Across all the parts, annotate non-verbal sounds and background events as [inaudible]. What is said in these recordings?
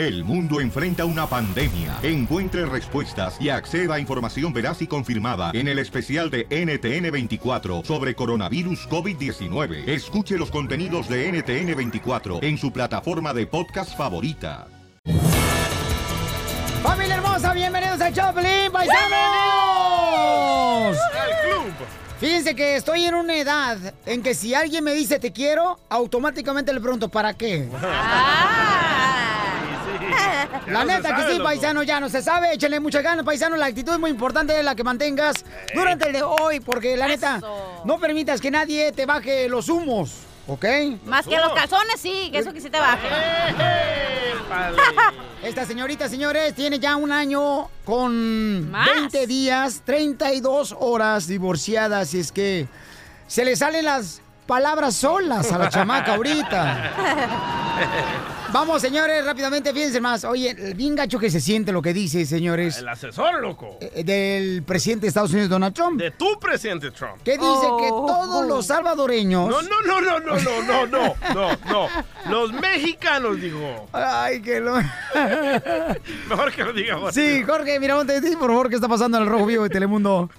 El mundo enfrenta una pandemia. Encuentre respuestas y acceda a información veraz y confirmada en el especial de NTN24 sobre coronavirus COVID-19. Escuche los contenidos de NTN24 en su plataforma de podcast favorita. ¡Familia hermosa! ¡Bienvenidos a Choplin, paisanos! ¡El club! Fíjense que estoy en una edad en que si alguien me dice te quiero, automáticamente le pregunto ¿para qué? La neta que sí, paisano, ya no se sabe. Échenle muchas ganas, paisano. La actitud es muy importante, la que mantengas durante el de hoy, porque la neta, no permitas que nadie te baje los humos, ¿ok? Más que los calzones, sí, que eso que sí te baje. Esta señorita, señores, tiene ya un año con Más. 20 días, 32 horas divorciada, así es que se le salen las palabras solas a la chamaca ahorita. [laughs] Vamos, señores, rápidamente, fíjense más. Oye, bien gacho que se siente lo que dice, señores, El asesor, loco. eh, del presidente de Estados Unidos, Donald Trump, De tu presidente Trump. que dice que Oh. todos los salvadoreños... No, no, no, no, no, no, no, no, no, no. Los mexicanos, digo. Ay, que lo... [laughs] Mejor que lo diga Jorge. Sí, Jorge, mira, te por favor, ¿qué está pasando en el Rojo Vivo de Telemundo?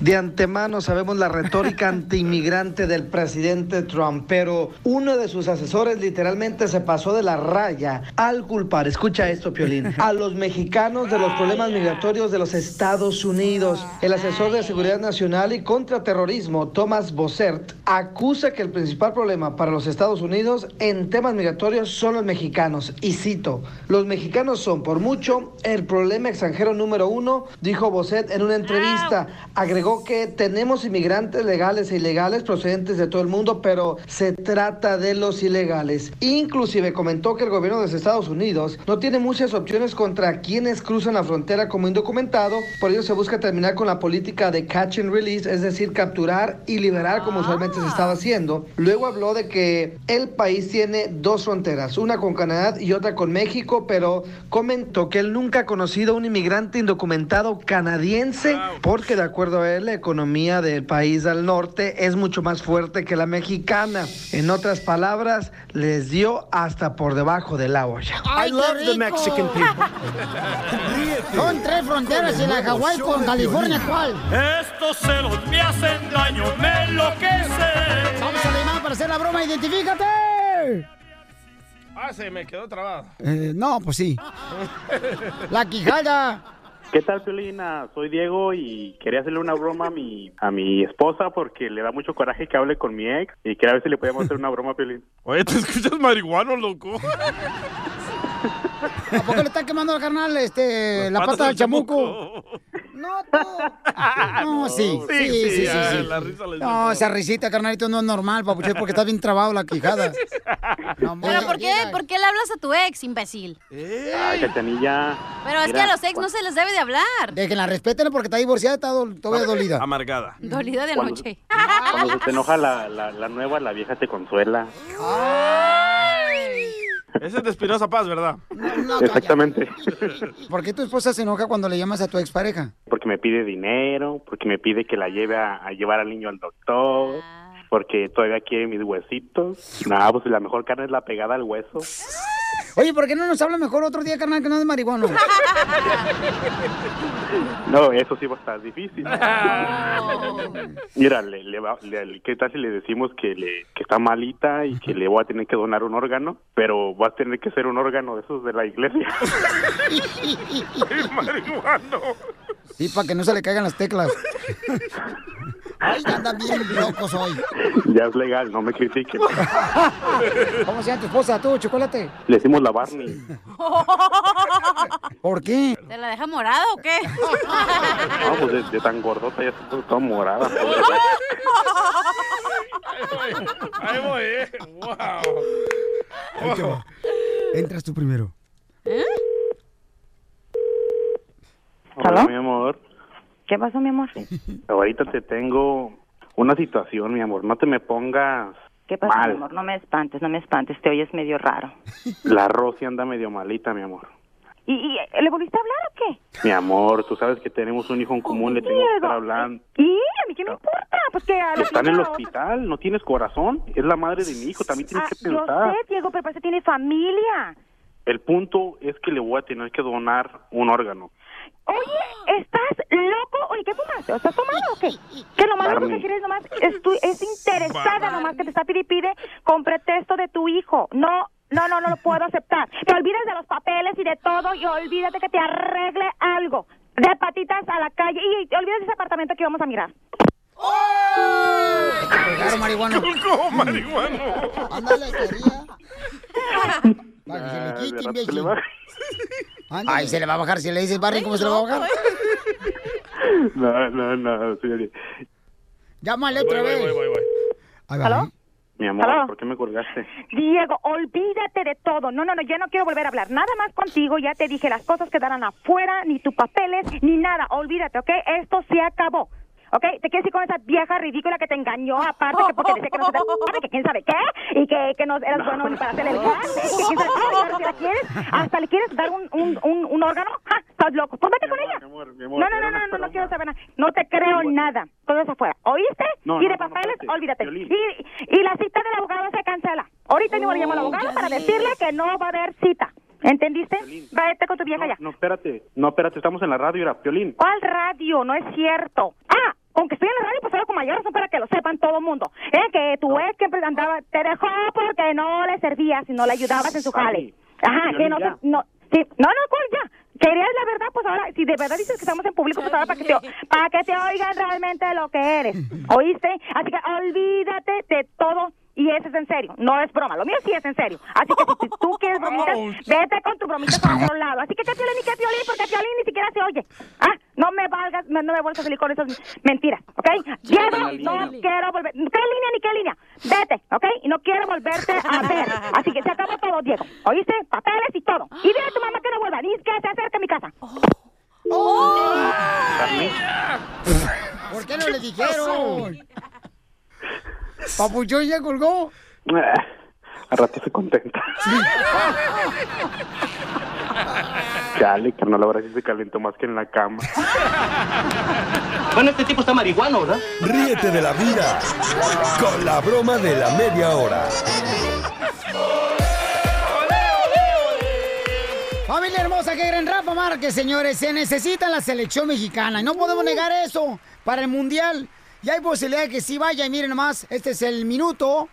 De antemano sabemos la retórica antiinmigrante del presidente Trump, pero uno de sus asesores literalmente se pasó de la raya al culpar, escucha esto, Piolín, a los mexicanos de los problemas migratorios de los Estados Unidos. El asesor de Seguridad Nacional y Contraterrorismo, Thomas Bossert, acusa que el principal problema para los Estados Unidos en temas migratorios son los mexicanos. Y cito, los mexicanos son por mucho el problema extranjero número uno, dijo Bossert en una entrevista. Agregó que tenemos inmigrantes legales e ilegales procedentes de todo el mundo, pero se trata de los ilegales. Inclusive comentó que el gobierno de los Estados Unidos no tiene muchas opciones contra quienes cruzan la frontera como indocumentados, por ello se busca terminar con la política de catch and release, es decir, capturar y liberar como usualmente se estaba haciendo. Luego habló de que el país tiene dos fronteras, una con Canadá y otra con México, pero comentó que él nunca ha conocido a un inmigrante indocumentado canadiense, porque de acuerdo a él, la economía del país al norte es mucho más fuerte que la mexicana. En otras palabras, les dio hasta por debajo de la olla. I love the Mexican people. [laughs] Son tres fronteras y la Hawái con California, ¿cuál? Estos celos me hacen daño, me enloquece. Vamos a la llamada para hacer la broma, identifícate. Ah, se me quedó trabado. Eh, no, pues sí. La quijada. ¿Qué tal, Piolina? Soy Diego y quería hacerle una broma a mi, a mi esposa porque le da mucho coraje que hable con mi ex y quería ver si le podíamos hacer una broma, Piolín. [laughs] Oye, ¿te escuchas marihuano, loco? ¿A poco le está quemando al carnal este, la pata del chamuco? [laughs] No, tú. [laughs] No, sí. Sí, sí, sí. sí, ah, sí. La risa No, esa risita, carnalito, no es normal, papuche, porque está bien trabado la quijada. No, Pero ¿por qué. ¿por qué le hablas a tu ex, imbécil? Ay, Cachanilla. Pero es que a los ex no se les debe de hablar. Déjenla, respétenla porque está divorciada, está dol- todavía dolida. Amargada. Dolida de Cuando- noche. Cuando se te enoja la, la, la nueva, la vieja te consuela. Ese es de Espinosa Paz, ¿verdad? No. Exactamente. ¿Por qué tu esposa se enoja cuando le llamas a tu expareja? Porque me pide dinero, porque me pide que la lleve a, a llevar al niño al doctor, porque todavía quiere mis huesitos. Nada, pues la mejor carne es la pegada al hueso. Oye, ¿por qué no nos habla mejor otro día, carnal, que no es marihuano? [laughs] No, eso sí va a estar difícil. Mira, le, le va- le- ¿qué tal si le decimos que, le, que está malita y que le voy a tener que donar un órgano? Pero va a tener que ser un órgano de esos de la iglesia. [laughs] [laughs] marihuano. Sí, para que no se le caigan las teclas. Ay, andan bien locos hoy. ya es legal, no me critiquen. [laughs] ¿Cómo se llama tu esposa, tú, chocolate? Le decimos la Barney. [laughs] ¿Por qué? ¿Te la deja morada o qué? [laughs] No, pues de, de tan gordota ya está toda morada. Ahí voy, eh. Wow. Ahí te va. Entras tú primero. Hola, ¿Aló? mi amor. ¿Qué pasó, mi amor? [laughs] Ahorita te tengo una situación, mi amor. No te me pongas ¿Qué pasó, mal. mi amor? No me espantes, no me espantes. Te oyes medio raro. [laughs] La Rosy anda medio malita, mi amor. ¿Y, y le volviste a hablar o qué? Mi amor, tú sabes que tenemos un hijo en común, le tengo que estar hablando. ¿Y? ¿A mí qué me importa? Pues que a la Está en el hospital, no tienes corazón. Es la madre de mi hijo, también tienes Ah, que yo pensar. sé, Diego, pero parece que tiene familia. El punto es que le voy a tener que donar un órgano. Oye, ¿estás loco? Oye, ¿qué fumaste? ¿O ¿Estás fumando o qué? Que lo más loco que quieres nomás es, tu- es interesada nomás que te está pide y pide con pretexto de tu hijo. No, no, no, no lo puedo aceptar. Te olvides de los papeles y de todo y olvídate que te arregle algo. De patitas a la calle y te olvides de ese apartamento que vamos a mirar. Claro, marihuano. ¿Cómo, marihuano? Ándale, quería. Para que se Ah, le quite, imbécil. Ay, se le va a bajar. Si le dices Barney, ¿cómo se le va a bajar? [laughs] No, no, no, señorita. Llámale otra Voy, voy, vez. voy, voy, voy. Ahí va, ¿Aló? ¿eh? Mi amor, ¿Aló? ¿por qué me colgaste? Diego, olvídate de todo. No, no, no, yo no quiero volver a hablar. Nada más contigo. Ya te dije, las cosas quedarán afuera, ni tus papeles, ni nada. Olvídate, ¿ok? Esto se acabó. ¿Ok? Te quieres ir con esa vieja ridícula que te engañó, aparte que porque decía que no se te sabe, que quién sabe qué, y que, que no eras bueno ni para hacerle el gas, que quién sabe qué, y ahora si la quieres, hasta le quieres dar un, un, un, un órgano. ¡Ja! ¿Estás loco? Pues vete Mi con amor, ella. mi amor, mi amor, No, no, no, no, no, no quiero saber nada. No te creo nada. Todo eso afuera. ¿Oíste? No, y no, de no, no, papeles, olvídate. Y, y la cita del abogado se cancela. Ahorita mismo le llamo al abogado para decirle que no va a haber cita. ¿Entendiste? Vete con tu vieja No, ya. no, espérate. No, espérate, estamos en la radio, era Piolín. ¿Cuál radio? No es cierto. Ah, aunque estoy en la radio, pues hablo con mayor razón para que lo sepan todo el mundo. ¿Eh? Que tu ex que andaba, te dejó porque no le servías y no le ayudabas en su jale. Ay, Ajá, que no, no, sí, no, no, ¿cuál ya? Querías la verdad, pues ahora, si de verdad dices que estamos en público, pues ahora para que te, [laughs] para que te oigan realmente lo que eres. [laughs] ¿Oíste? Así que olvídate de todo y eso es en serio. No es broma. Lo mío sí es en serio. Así que si tú quieres bromitas, vete con tu bromita para otro lado. Así que te piolín y que piolín, porque piolín ni siquiera se oye. Ah, no me valgas, no me vuelvas a salir con esas mentiras, ¿ok? Diego, no quiero volver. ¿Qué línea ni qué línea? Vete, ¿ok? Y no quiero volverte a ver. Así que se acabó todo, Diego. ¿Oíste? Papeles y todo. Y dile a tu mamá que no vuelva, ni que se acerque a mi casa. Carmen, ¿Por qué no le dijeron? Papuchón ya colgó. ah, a rato se contenta. Chale, carnal, ahora sí se calentó más que en la cama. Bueno, este tipo está marihuano, ¿verdad? Ríete de la vida con la broma de la media hora. Familia hermosa, que gran Rafa Márquez, señores. Se necesita la selección mexicana y no podemos negar eso para el Mundial. Y hay posibilidad de que sí vaya. Y miren nomás, este es el minuto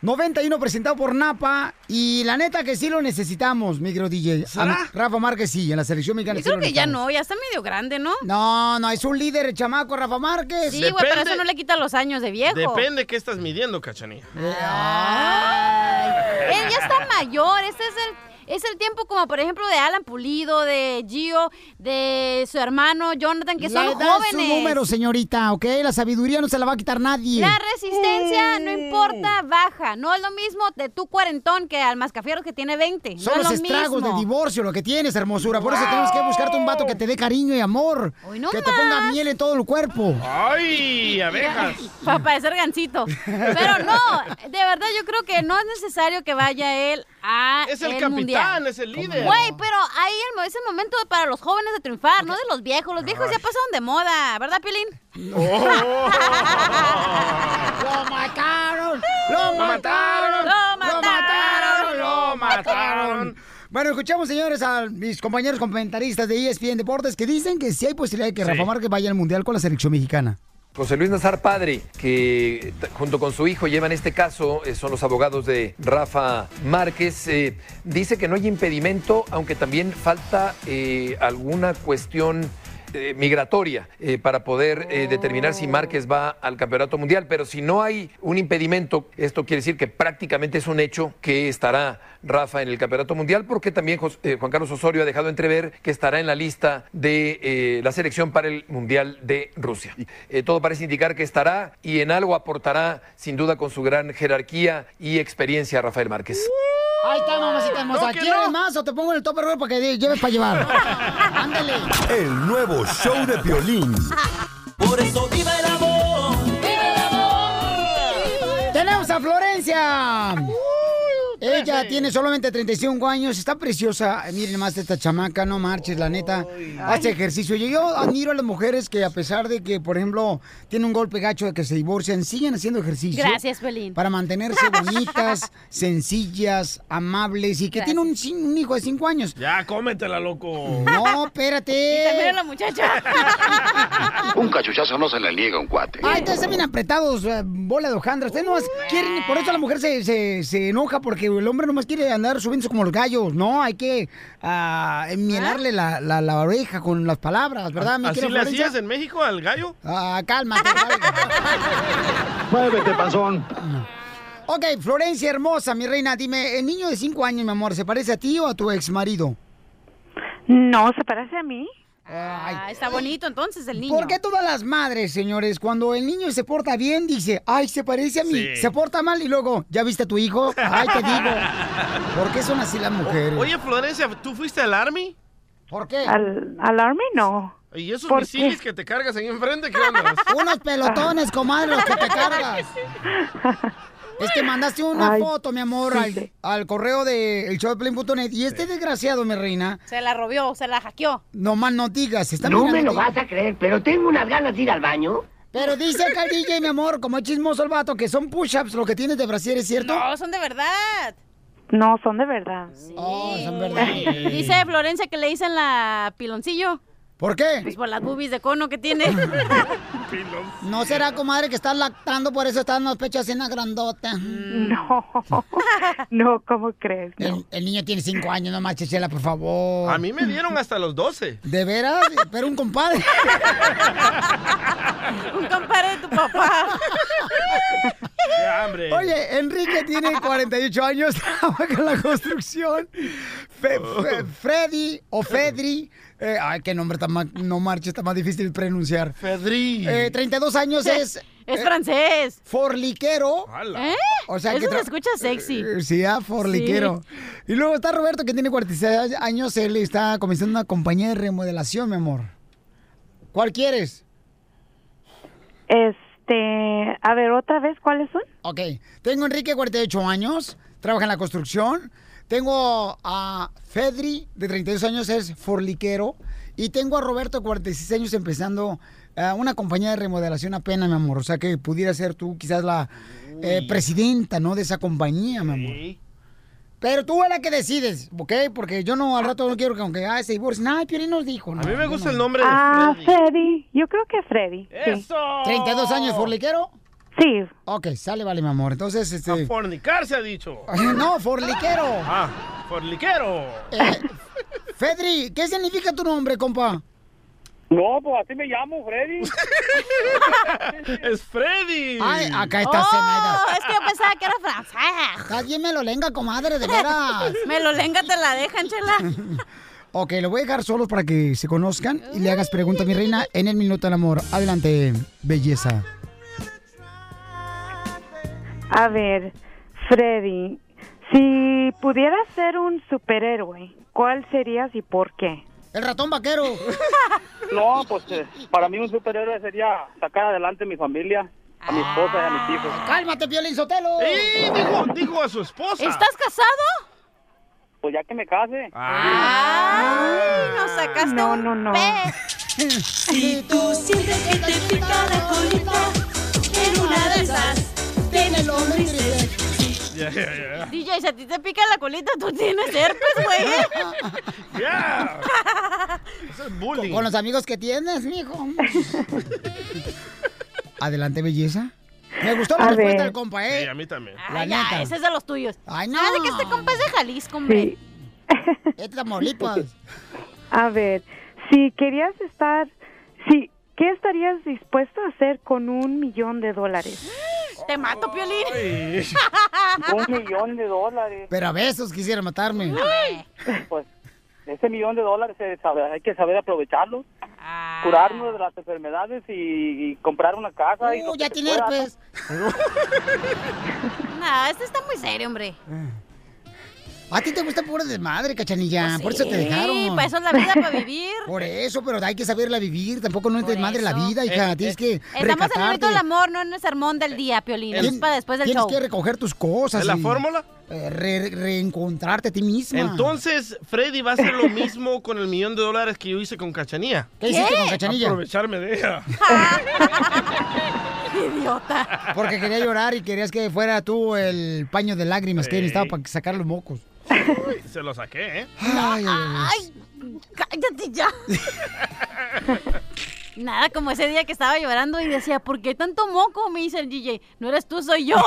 91 presentado por Napa. Y la neta que sí lo necesitamos, micro DJ. Rafa Márquez sí, en la selección mexicana. Yo creo que ya no, ya está medio grande, ¿no? No, no, es un líder el chamaco Rafa Márquez. Sí, güey, pero eso no le quita los años de viejo. Depende qué estás midiendo, cachanilla. Ay, él ya está mayor, este es el... Es el tiempo como, por ejemplo, de Alan Pulido, de Gio, de su hermano Jonathan, que la son edad es jóvenes. un número, señorita, ¿ok? La sabiduría no se la va a quitar nadie. La resistencia, no importa, baja. No es lo mismo de tu cuarentón que al mascafierro que tiene 20. Son no los es lo estragos mismo. del divorcio lo que tienes, hermosura. Por eso tenemos que buscarte un vato que te dé cariño y amor. Hoy no que te ponga miel en todo el cuerpo. ¡Ay, abejas! [laughs] Para parecer gancito. Pero no, de verdad yo creo que no es necesario que vaya él a Es el el capitán, mundial. es el líder. Güey, pero ahí el es el momento para los jóvenes de triunfar, no de los viejos. Los viejos ya pasaron de moda, ¿verdad, Pilín? Oh. [laughs] ¡Lo mataron! ¡Lo mataron! ¡Lo mataron! ¡Lo mataron! Bueno, escuchamos, señores, a mis compañeros comentaristas de ESPN Deportes que dicen que sí hay posibilidad de que Sí. Rafa Márquez vaya al Mundial con la selección mexicana. José Luis Nazar Padre, que junto con su hijo llevan este caso, eh, son los abogados de Rafa Márquez, eh, dice que no hay impedimento, aunque también falta eh, alguna cuestión eh, migratoria eh, para poder eh, determinar si Márquez va al Campeonato Mundial. Pero si no hay un impedimento, esto quiere decir que prácticamente es un hecho que estará Rafa en el Campeonato Mundial, porque también eh, Juan Carlos Osorio ha dejado entrever que estará en la lista de eh, la selección para el Mundial de Rusia. Eh, todo parece indicar que estará y en algo aportará, sin duda, con su gran jerarquía y experiencia, Rafael Márquez. Ahí está, mamacita hermosa. No, ¿Quieres no. más o te pongo en el tope para que lleves para llevar? [laughs] Ándale. El nuevo show de violín. Por eso viva el amor. Tenemos a Florencia. Ella tiene solamente 35 años, está preciosa. Miren más esta chamaca, no marches, la neta. Hace ejercicio. Yo, yo admiro a las mujeres que a pesar de que, por ejemplo, tienen un golpe gacho de que se divorcian, siguen haciendo ejercicio. Gracias, Pelín. Para mantenerse bonitas, [laughs] sencillas, amables y que tiene un, hijo de 5 años. Ya, cómetela, loco. No, espérate. Y también a la muchacha. [laughs] Un cachuchazo no se le niega a un cuate. Ay, ustedes están bien apretados, eh, bola de hojandra. Ustedes nomás quieren, por eso la mujer se, se, se enoja, porque el hombre nomás quiere andar subiéndose como los gallos. No, hay que enmielarle la, la, la oreja con las palabras, ¿verdad? mi ¿Así le hacías en México al gallo? Ah, [laughs] cálmate. Muévete, panzón. ok, Florencia hermosa, mi reina, dime, el niño de 5 años, mi amor, ¿se parece a ti o a tu ex marido? No, se parece a mí. Ah, está bonito entonces el niño. ¿Por qué todas las madres, señores, cuando el niño se porta bien, dice, ay, se parece a mí, Sí. se porta mal y luego, ¿ya viste a tu hijo? Ay, te digo. [laughs] ¿Por qué son así las mujeres? Oye, Florencia, ¿tú fuiste al Army? ¿Por qué? ¿Al, al Army? No. ¿Y esos ¿Por misiles qué? que te cargas ahí enfrente? ¿Qué onda? [laughs] Unos pelotones, comadre, los que te cargas. [laughs] Es que mandaste una Ay, foto, mi amor, al, al correo de el show de Piolín.net, y este desgraciado, mi reina, Se la robió, se la hackeó. no más no digas, está No me lo vas a creer, pero tengo unas ganas de ir al baño. Pero dice acá el [laughs] DJ, mi amor, como es chismoso el vato, que son push-ups lo que tienes de brasier, ¿es cierto? No, son de verdad. No, son de verdad. Oh, son verdad. Dice Florencia que le dicen la piloncillo. ¿Por qué? Pues por las boobies de cono que tiene. [laughs] ¿No será, comadre, que estás lactando, por eso están los pechos en la grandota? No, [laughs] no, ¿cómo crees? El, el niño tiene cinco años, no manches, Chela, por favor. A mí me dieron hasta los 12. ¿De veras? Pero un compadre. [laughs] Un compadre de tu papá. ¡Qué hambre! Oye, Enrique tiene 48 años, [laughs] trabaja en la construcción. Fe- Fe- Freddy o Fedri. Eh, ay, qué nombre tan ma- no marcha, está más difícil de pronunciar. Fedri. Eh, 32 años [laughs] es. Es eh, francés. Forliquero. ¿Eh? O sea, Eso que se escucha sexy. Eh, Sí, ah, forliquero. Y luego está Roberto, que tiene 46 años. Él está comenzando una compañía de remodelación, mi amor. ¿Cuál quieres? Este, a ver, otra vez, ¿cuáles son? Ok. Tengo Enrique, 48 años. Trabaja en la construcción. Tengo a Fedri, de 32 años, es forliquero. Y tengo a Roberto, 46 años, empezando eh, una compañía de remodelación apenas, mi amor. O sea que pudiera ser tú quizás la eh, presidenta, ¿no? De esa compañía, mi amor. Pero tú eres la que decides, ¿ok? Porque yo no, al rato no quiero que aunque ah, se divorcien. Ay, Piolín nos dijo. A mí me gusta el nombre Ah, de Freddy. Yo creo que Freddy. sí. ¡Eso! ¿32 años forliquero? Sí. Ok, sale, vale, mi amor. Entonces, este... A fornicar se ha dicho. No, forliquero. Ah, forliquero. Eh, Fedri, ¿qué significa tu nombre, compa? No, pues así me llamo, Freddy. [laughs] es Freddy. Ay, acá está Oh, Zenaida. es que yo pensaba que era francés. Alguien me lo lenga, comadre, de veras. [laughs] Me lo lenga, te la dejan, chela. [laughs] Ok, lo voy a dejar solos para que se conozcan y le hagas pregunta a mi reina en el Minuto del Amor. Adelante, belleza. A ver, Freddy, si pudieras ser un superhéroe, ¿cuál serías y por qué? El ratón vaquero. [laughs] No, pues eh, para mí un superhéroe sería sacar adelante a mi familia, a mi esposa y a mis hijos. Cálmate, Piolín Sotelo. ¡Eh! Dijo, dijo a su esposa. ¿Estás casado? Pues ya que me case. Ay, nos sacaste No, un no, no. pez. Si [laughs] tú sientes que te pica la colita, en una de esas lombrices. Ya, ya, ya. DJ, si a ti te pica la colita, tú tienes herpes, güey. [laughs] Ya. Eso es bullying. Con los amigos que tienes, mijo. Adelante, belleza. Me gustó la A respuesta ver. del compa, Sí, ¿eh? a mí también. La Ay, ya, neta. ese es de los tuyos. Ay, no. Nada de que este compa es de Jalisco, hombre. Sí. Es de Tamaulipas. [laughs] A ver, si querías estar, si, ¿qué estarías dispuesto a hacer con un millón de dólares? [gasps] Te mato, Piolín. Ay. Un millón de dólares. Pero a besos quisiera matarme. Pues ese millón de dólares sabe- hay que saber aprovecharlo, Ah. curarnos de las enfermedades y, y comprar una casa. y Uh, que ya tiene herpes. [laughs] No, este está muy serio, hombre. A ti te gusta puro desmadre, cachanilla. Por eso te Sí, dejaron. para eso es la vida, para vivir. Por eso, pero hay que saberla vivir. Tampoco no es desmadre la vida, hija. Eh, Tienes que Estamos en el recatarte. momento del amor, no en el sermón del día, Piolín. Es para después del Tienes show. que recoger tus cosas. ¿Es la y, fórmula? eh, re- reencontrarte a ti misma. Entonces, Freddy va a hacer lo mismo con el millón de dólares que yo hice con Cachanía. ¿Qué hiciste con Cachanilla? Aprovecharme de ella. [laughs] Idiota. Porque quería llorar y querías que fuera tú el paño de lágrimas que necesitaba para sacar los mocos. Uy, se lo saqué, ¿eh? Ay, ay, ay. Ay, cállate ya. Nada, como ese día que estaba llorando y decía, ¿por qué tanto moco? Me dice el DJ. No eres tú, soy yo. [laughs]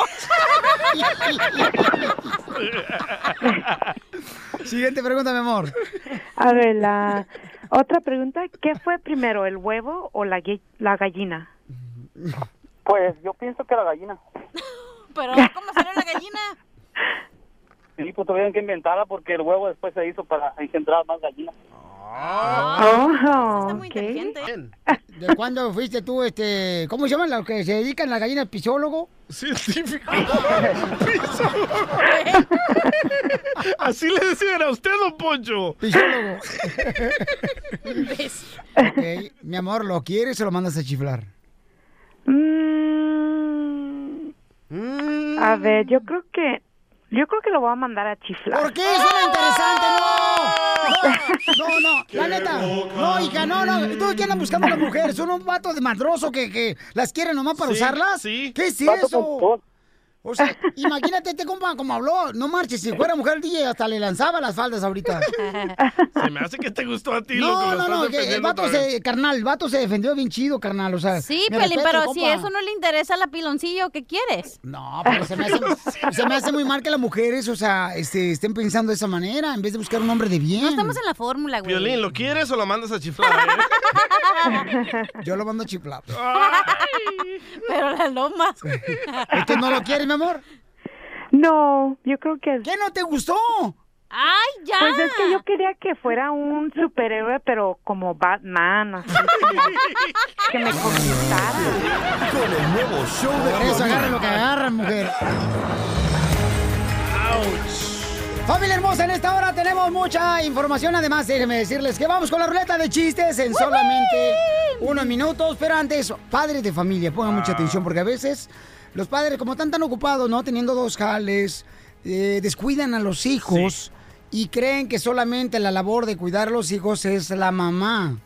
Siguiente pregunta, mi amor. A ver, la otra pregunta, ¿qué fue primero, el huevo o la, la gallina? Pues yo pienso que la gallina. [laughs] Pero, ¿cómo salió la gallina? [laughs] Sí, pues tuvieron que inventarla porque el huevo después se hizo para engendrar más gallinas. Oh, ok. [laughs] ¿De cuándo fuiste tú, este, cómo se llaman los que se dedican a la gallina pisólogo? Científico. [laughs] [laughs] Así le decían a usted, don Poncho. Pisólogo. ok, mi amor, ¿lo quieres o lo mandas a chiflar? Mm, A ver, yo creo que yo creo que lo voy a mandar a chiflar. ¿Por qué? Suena interesante, no. [laughs] No, no, la neta. No, hija, no, no. ¿Tú qué andan buscando las mujeres? ¿Son un vato de madroso que, que las quieren nomás para Sí, usarlas? sí. ¿Qué es Vato eso? con O sea, imagínate este compa como habló. No marches, si fuera mujer el DJ hasta le lanzaba las faldas ahorita. [laughs] Se me hace que te gustó a ti, loco. No, lo no, no, que el vato se, carnal, el vato se defendió bien chido, carnal, o sea. Sí, Pelín, respeto, pero si compa. eso no le interesa a la piloncillo, ¿qué quieres? No, pero se me, hace, [laughs] se me hace muy mal que las mujeres, o sea, este, estén pensando de esa manera, en vez de buscar un hombre de bien. No estamos en la fórmula, güey. Violín, ¿lo quieres o lo mandas a chiflar? eh? [laughs] [laughs] Yo lo mando a chiflar. Pero la loma. ¿Este no lo quieres, mi amor? No, yo creo que ¿Qué no te gustó? ¡Ay, ya! Pues es que yo quería que fuera un superhéroe, pero como Batman, así [laughs] que me conquistara. Con el nuevo show de Por eso agarren lo que agarran, mujer. Familia hermosa, en esta hora tenemos mucha información. Además, déjenme decirles que vamos con la ruleta de chistes en solamente unos minutos. Pero antes, padres de familia, pongan mucha atención porque a veces los padres, como están tan ocupados, ¿no? Teniendo dos jales, eh, descuidan a los hijos y creen que solamente la labor de cuidar a los hijos es la mamá.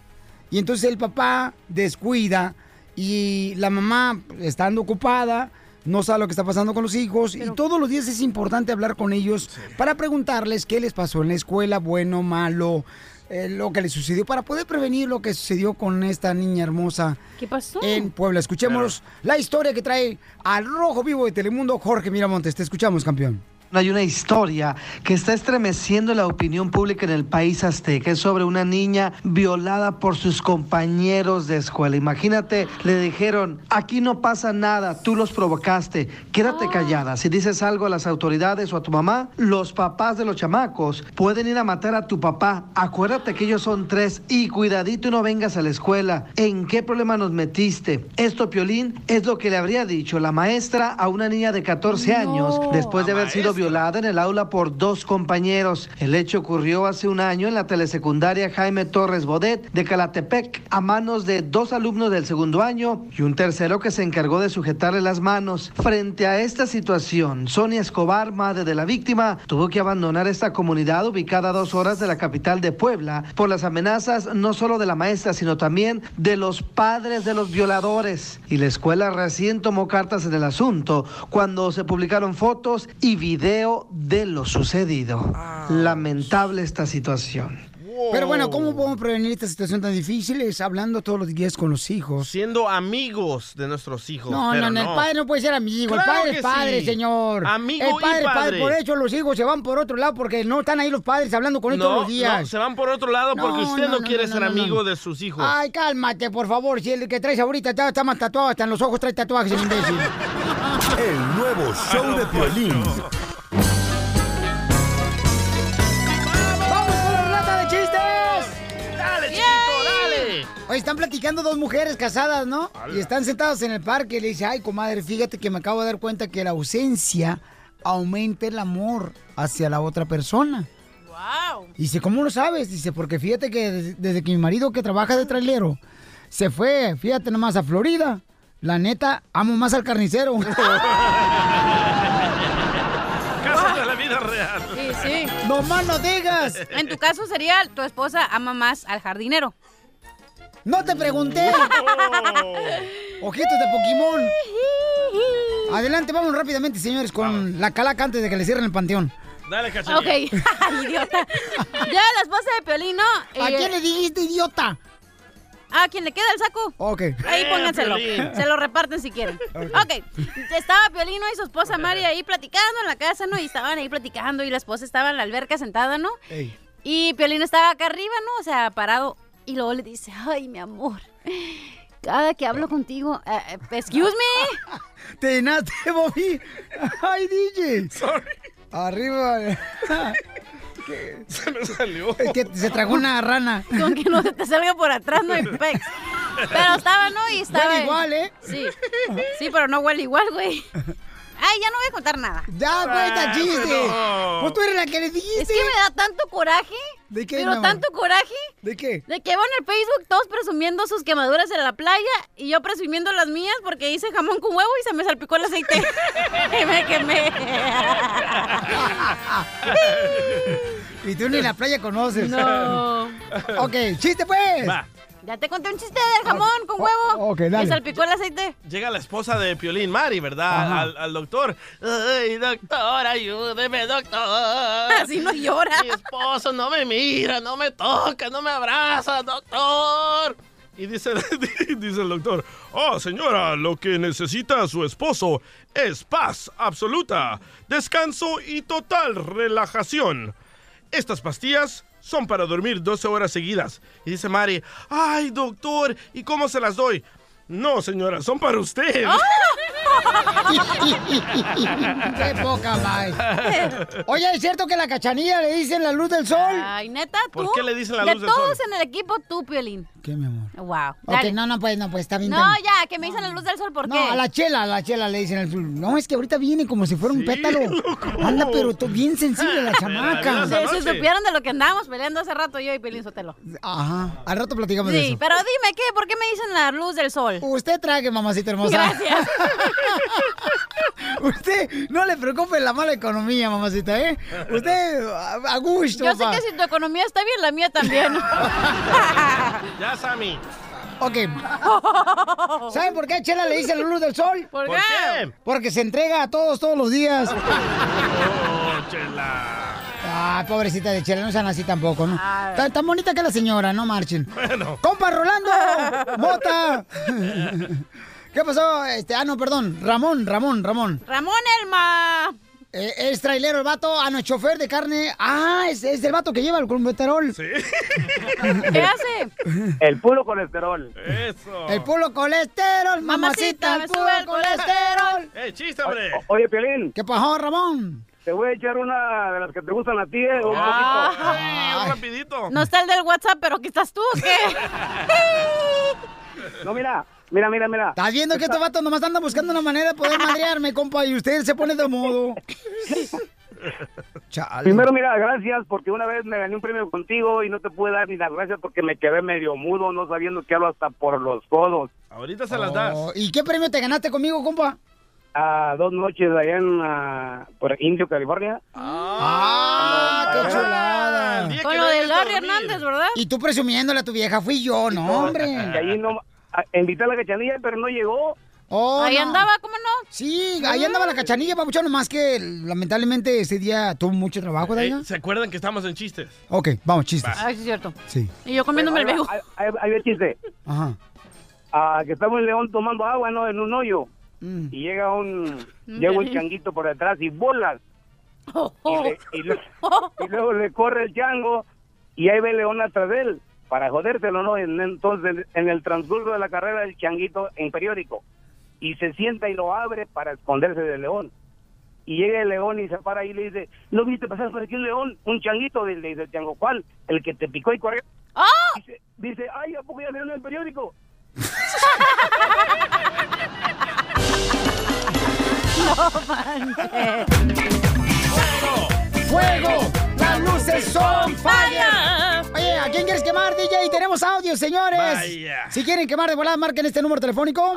Y entonces el papá descuida y la mamá, estando ocupada, no sabe lo que está pasando con los hijos y todos los días es importante hablar con ellos para preguntarles qué les pasó en la escuela, bueno, malo, eh, lo que les sucedió, para poder prevenir lo que sucedió con esta niña hermosa ¿Qué pasó? en Puebla. Escuchemos la historia que trae al Rojo Vivo de Telemundo, Jorge Miramontes. Te escuchamos, campeón. Hay una historia que está estremeciendo la opinión pública en el país azteca. Es sobre una niña violada por sus compañeros de escuela. Imagínate, le dijeron, aquí no pasa nada, tú los provocaste, quédate callada. Si dices algo a las autoridades o a tu mamá, los papás de los chamacos pueden ir a matar a tu papá. Acuérdate que ellos son tres y cuidadito y no vengas a la escuela. ¿En qué problema nos metiste? Esto, Piolín, es lo que le habría dicho la maestra a una niña de 14 años después de haber sido violada en el aula por dos compañeros. El hecho ocurrió hace un año en la telesecundaria Jaime Torres Bodet de Calatepec a manos de dos alumnos del segundo año y un tercero que se encargó de sujetarle las manos. Frente a esta situación, Sonia Escobar, madre de la víctima, tuvo que abandonar esta comunidad ubicada a dos horas de la capital de Puebla por las amenazas no solo de la maestra, sino también de los padres de los violadores. Y la escuela recién tomó cartas en el asunto cuando se publicaron fotos y videos de lo sucedido. Lamentable esta situación. Pero bueno, ¿cómo podemos prevenir esta situación tan difícil? Es hablando todos los días con los hijos. Siendo amigos de nuestros hijos. No, pero no, no, el padre no puede ser amigo. Claro el padre es padre, sí. señor. Amigo el y padre, es padre. Por eso los hijos se van por otro lado porque no están ahí los padres hablando con él No, todos los días. no, se van por otro lado porque No, usted no, no, no, quiere no, ser no, no. amigo de sus hijos. Ay, cálmate, por favor. Si el que traes ahorita está, está más tatuado, hasta en los ojos trae tatuajes, el imbécil. [laughs] El nuevo show de Piolín. Oye, están platicando dos mujeres casadas, ¿no? Y están sentadas en el parque y le dice, ay, comadre, fíjate que me acabo de dar cuenta que la ausencia aumenta el amor hacia la otra persona. Wow. Dice, ¿cómo lo sabes? Dice, porque fíjate que des- desde que mi marido que trabaja de trailero se fue, fíjate nomás, a Florida, la neta, amo más al carnicero. [laughs] Casos de la vida real. Sí, sí. ¡No más no digas! En tu caso sería tu esposa ama más al jardinero. ¡No te pregunté! [laughs] Ojitos de Pokémon. Adelante, vamos rápidamente, señores, con la calaca antes de que le cierren el panteón. Dale, cachanilla. Ok, [laughs] idiota. Ya la esposa de Piolín, ¿no? ¿A Eh, quién le dijiste idiota? ¿A quién le queda el saco? Ok. Ahí Eh, pónganselo. Se lo reparten si quieren. Ok. Estaba Piolino y su esposa Mari ahí platicando en la casa, ¿no? Y estaban ahí platicando y la esposa estaba en la alberca sentada, ¿no? Y Piolín estaba acá arriba, ¿no? O sea, parado. Y luego le dice, ay, mi amor, cada que hablo contigo, eh, eh, excuse me. [laughs] Te llenaste, Bobby. Ay, DJ. Arriba. [laughs] Se me salió. Es que se tragó una rana. Con que no se te salga por atrás, no hay [laughs] pex. Pero estaba, ¿no? Y estaba... Huele igual, ¿eh? Sí. Sí, pero no huele igual, güey. Ay, ya no voy a contar nada. Ya, cuenta chiste. no. Pues tú eres la que le dijiste. Es que me da tanto coraje. ¿De qué, mi Pero amor? tanto coraje. ¿De qué? De que van en el Facebook todos presumiendo sus quemaduras en la playa y yo presumiendo las mías porque hice jamón con huevo y se me salpicó el aceite. [laughs] y me quemé. [laughs] Y tú ni la playa conoces. No. Ok, chiste pues. Va. Ya te conté un chiste del jamón con huevo. ok, dale. Me salpicó el aceite. Llega la esposa de Piolín, Mari, ¿verdad? Al doctor. Ay, doctor, ayúdeme, doctor. [laughs] Así no llora. Mi esposo no me mira, no me toca, no me abraza, doctor. Y dice, [laughs] dice el doctor, oh señora, lo que necesita su esposo es paz absoluta, descanso y total relajación. Estas pastillas son para dormir 12 horas seguidas. Y dice Mari, ay doctor, ¿y cómo se las doy? No, señora, son para usted. [laughs] Qué poca más. Oye, ¿es cierto que la cachanilla le dicen la luz del sol? Ay, neta, tú. ¿Por qué le dicen la de luz del todos sol? en el equipo, tú, Piolín. ¿Qué, mi amor? Wow. Ok, Dale. no, no, pues, no, pues, está bien. No, ya, que me dicen la luz del sol, ¿por No, qué? a la chela, a la chela le dicen el sol. No, es que ahorita viene como si fuera un pétalo. [laughs] Anda, pero tú bien sensible la [laughs] chamaca. Si, si supieran de lo que andábamos peleando hace rato yo y Piolín Sotelo. Ajá, al rato platicamos de Sí, eso. pero dime, ¿qué? ¿Por qué me dicen la luz del sol? Usted trague, mamacita hermosa. Gracias. [laughs] Usted no le preocupe la mala economía, mamacita, ¿eh? Usted a, gusto, Yo sé papá. que si tu economía está bien, la mía también. [laughs] Ya, Sammy. Ok. ¿Saben por qué a Chela le dicen la luz del sol? ¿Por, ¿Por qué? Porque se entrega a todos todos los días. Oh, chela. Ah, pobrecita de Chela, no sean así tampoco, ¿no? Tan, tan bonita que la señora, no marchen. Bueno. ¡Compa Rolando! ¡Mota! [laughs] ¿Qué pasó? Este, ah, no, perdón. Ramón, Ramón, Ramón. Ramón Elma. Eh, es trailero el vato, ah, no, chofer de carne. Ah, es, es el vato que lleva el colmeterol. Sí. [laughs] ¿Qué hace? El puro colesterol. Eso. El puro colesterol, mamacita, Mamacita, el puro el colesterol. ¡Eh, chiste, hombre! O- oye, Piolín, ¿Qué pasó, Ramón? te voy a echar una de las que te gustan a ti, ¿eh? Un Ah. poquito. ¡Ay, un rapidito! ¿No está el del WhatsApp, pero aquí estás tú o qué? [laughs] No, mira, mira, mira, mira. ¿Estás viendo que estos vatos nomás andan buscando una manera de poder madrearme, compa? Y usted se pone de modo. [laughs] Chale. Primero, mira, gracias porque una vez me gané un premio contigo y no te pude dar ni las gracias porque me quedé medio mudo, no sabiendo que hablo hasta por los codos. Ahorita se las das. Oh, ¿Y qué premio te ganaste conmigo, compa? A dos noches allá en ah, por Indio, California. ¡Ah, qué El chulada! Con lo de Larry. Hernández, ¿verdad? Y tú presumiéndole a tu vieja, fui yo, no, Y hombre. ahí no, invité a la cachanilla, pero no llegó. Oh, Ahí no. andaba, ¿cómo no? Sí, ahí andaba la cachanilla, papuchón, nomás que lamentablemente ese día tuvo mucho trabajo, Daina. ¿Se acuerdan que estamos en chistes? Ok, vamos, chistes. Sí es cierto. Sí, Y yo comiéndome el va, ahí- el chiste. ajá. Ah, que estamos en León tomando agua, ¿no? En un hoyo. Mm. Y llega un, Mm, llega un changuito por detrás y bolas. Oh, Y, oh. le- y le- y luego le corre el chango y ahí ve el león atrás de él para jodérselo, ¿no? En- entonces, en el transcurso de la carrera del changuito en periódico y se sienta y lo abre para esconderse del león. Y llega el león y se para ahí y le dice, ¿no viste pasar por aquí un león? Un changuito, le dice el chango, ¿cuál? El que te picó y corrió. ¡Ah! Dice, dice, ay, ¿a poco ya en el periódico? [laughs] ¡Fuego! ¡Las luces son falla! Oye, ¿a quién quieres quemar, DJ? Tenemos audio, señores. Vaya. Si quieren quemar de volada, marquen este número telefónico.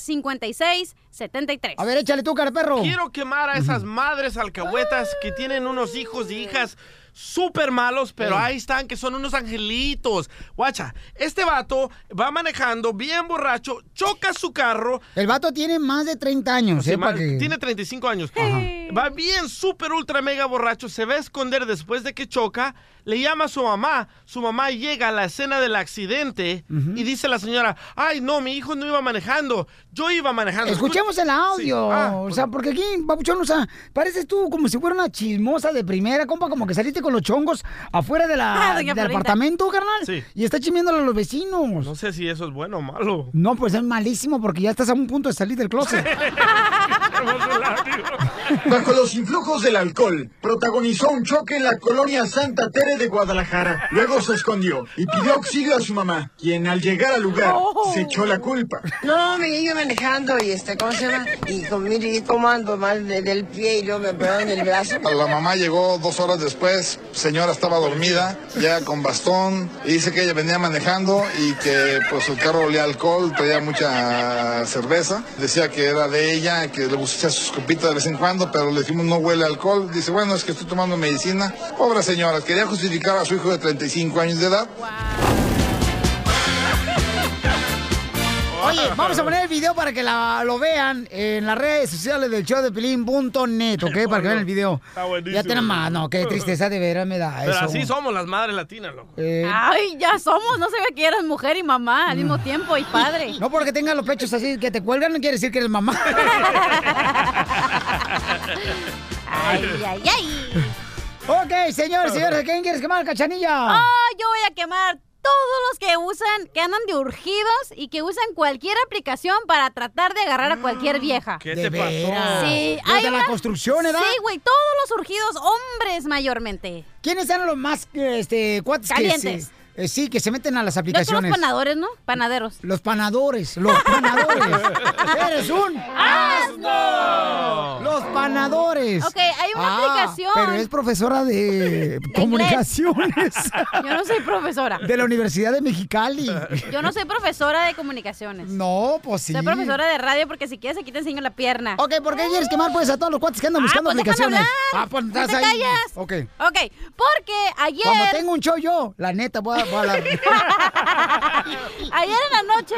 855-570-5673. A ver, échale tú, cara perro. Quiero quemar a esas madres alcahuetas que tienen unos hijos y hijas súper malos, pero ahí están, que son unos angelitos. Guacha, este vato va manejando bien borracho, choca su carro. El vato tiene más de 30 años, Sí, ¿eh? pa' que- Tiene 35 años. Va bien, súper, ultra, mega borracho. Se va a esconder después de que choca. Le llama a su mamá. Su mamá llega a la escena del accidente y dice a la señora, ay, no, mi hijo no iba manejando. Yo iba manejando. Escuchemos el audio. Sí. Ah, o sea, porque aquí, Papuchón, o sea, pareces tú como si fuera una chismosa de primera, compa, como que saliste con los chongos afuera de la, Ah, del apartamento, carnal. Sí. Y está chismeándole a los vecinos. No sé si eso es bueno o malo. No, pues es malísimo porque ya estás a un punto de salir del closet. [laughs] Bajo los influjos del alcohol, protagonizó un choque en la colonia Santa Tere de Guadalajara. Luego se escondió y pidió auxilio a su mamá, quien al llegar al lugar se echó la culpa. No, me iba manejando y este, ¿cómo se llama? Y con, mire cómo ando mal de- del pie y luego me pegaron el brazo. La mamá llegó dos horas después, señora estaba dormida, ya con bastón, y dice que ella venía manejando y que pues el carro olía alcohol, traía mucha cerveza, decía que era de ella, que le gustaba sus copitas de vez en cuando, pero le dijimos no huele alcohol, dice bueno es que estoy tomando medicina, pobre señora, quería justificar a su hijo de 35 años de edad. Oye, vamos a poner el video para que la- lo vean en las redes sociales del show de Pelín.net, ¿ok? Para que vean el video. Está buenísimo. Ya tenemos más, no, qué [laughs] tristeza de veras me da Pero eso. así somos las madres latinas, loco. Eh, Ay, ya somos. No sabía que eras mujer y mamá al mismo tiempo y padre. No porque tengas los pechos así que te cuelgan no quiere decir que eres mamá. [laughs] Ay, ay, ay. ok, señores, señores, ¿a quién quieres quemar, cachanilla? Ah, yo voy a quemar todos los que usan, que andan de urgidos y que usan cualquier aplicación para tratar de agarrar a cualquier vieja. ¿Qué te pasó? Sí, hay de la construcción, ¿verdad? Sí, güey, todos los urgidos, hombres mayormente. ¿Quiénes eran los más este, cuates Calientes. que se, eh, sí, que se meten a las son los aplicaciones? panadores, ¿no? Panaderos. Los panadores, los panadores. [laughs] Eres un ¡Asno! Los panadores. Ok, hay una Ah, aplicación. Pero es profesora de comunicaciones. [laughs] Yo no soy profesora. De la Universidad de Mexicali. Yo no soy profesora de comunicaciones. No, pues sí. Soy profesora de radio porque si quieres aquí te enseño la pierna. Ok, ¿por qué quieres quemar pues a todos los cuates que andan buscando pues déjame aplicaciones? hablar. Ah, pues ¿No estás te ahí. callas? Ok. Ok, porque ayer... Cuando tengo un show yo, la neta, voy a, a. [laughs] Ayer en la noche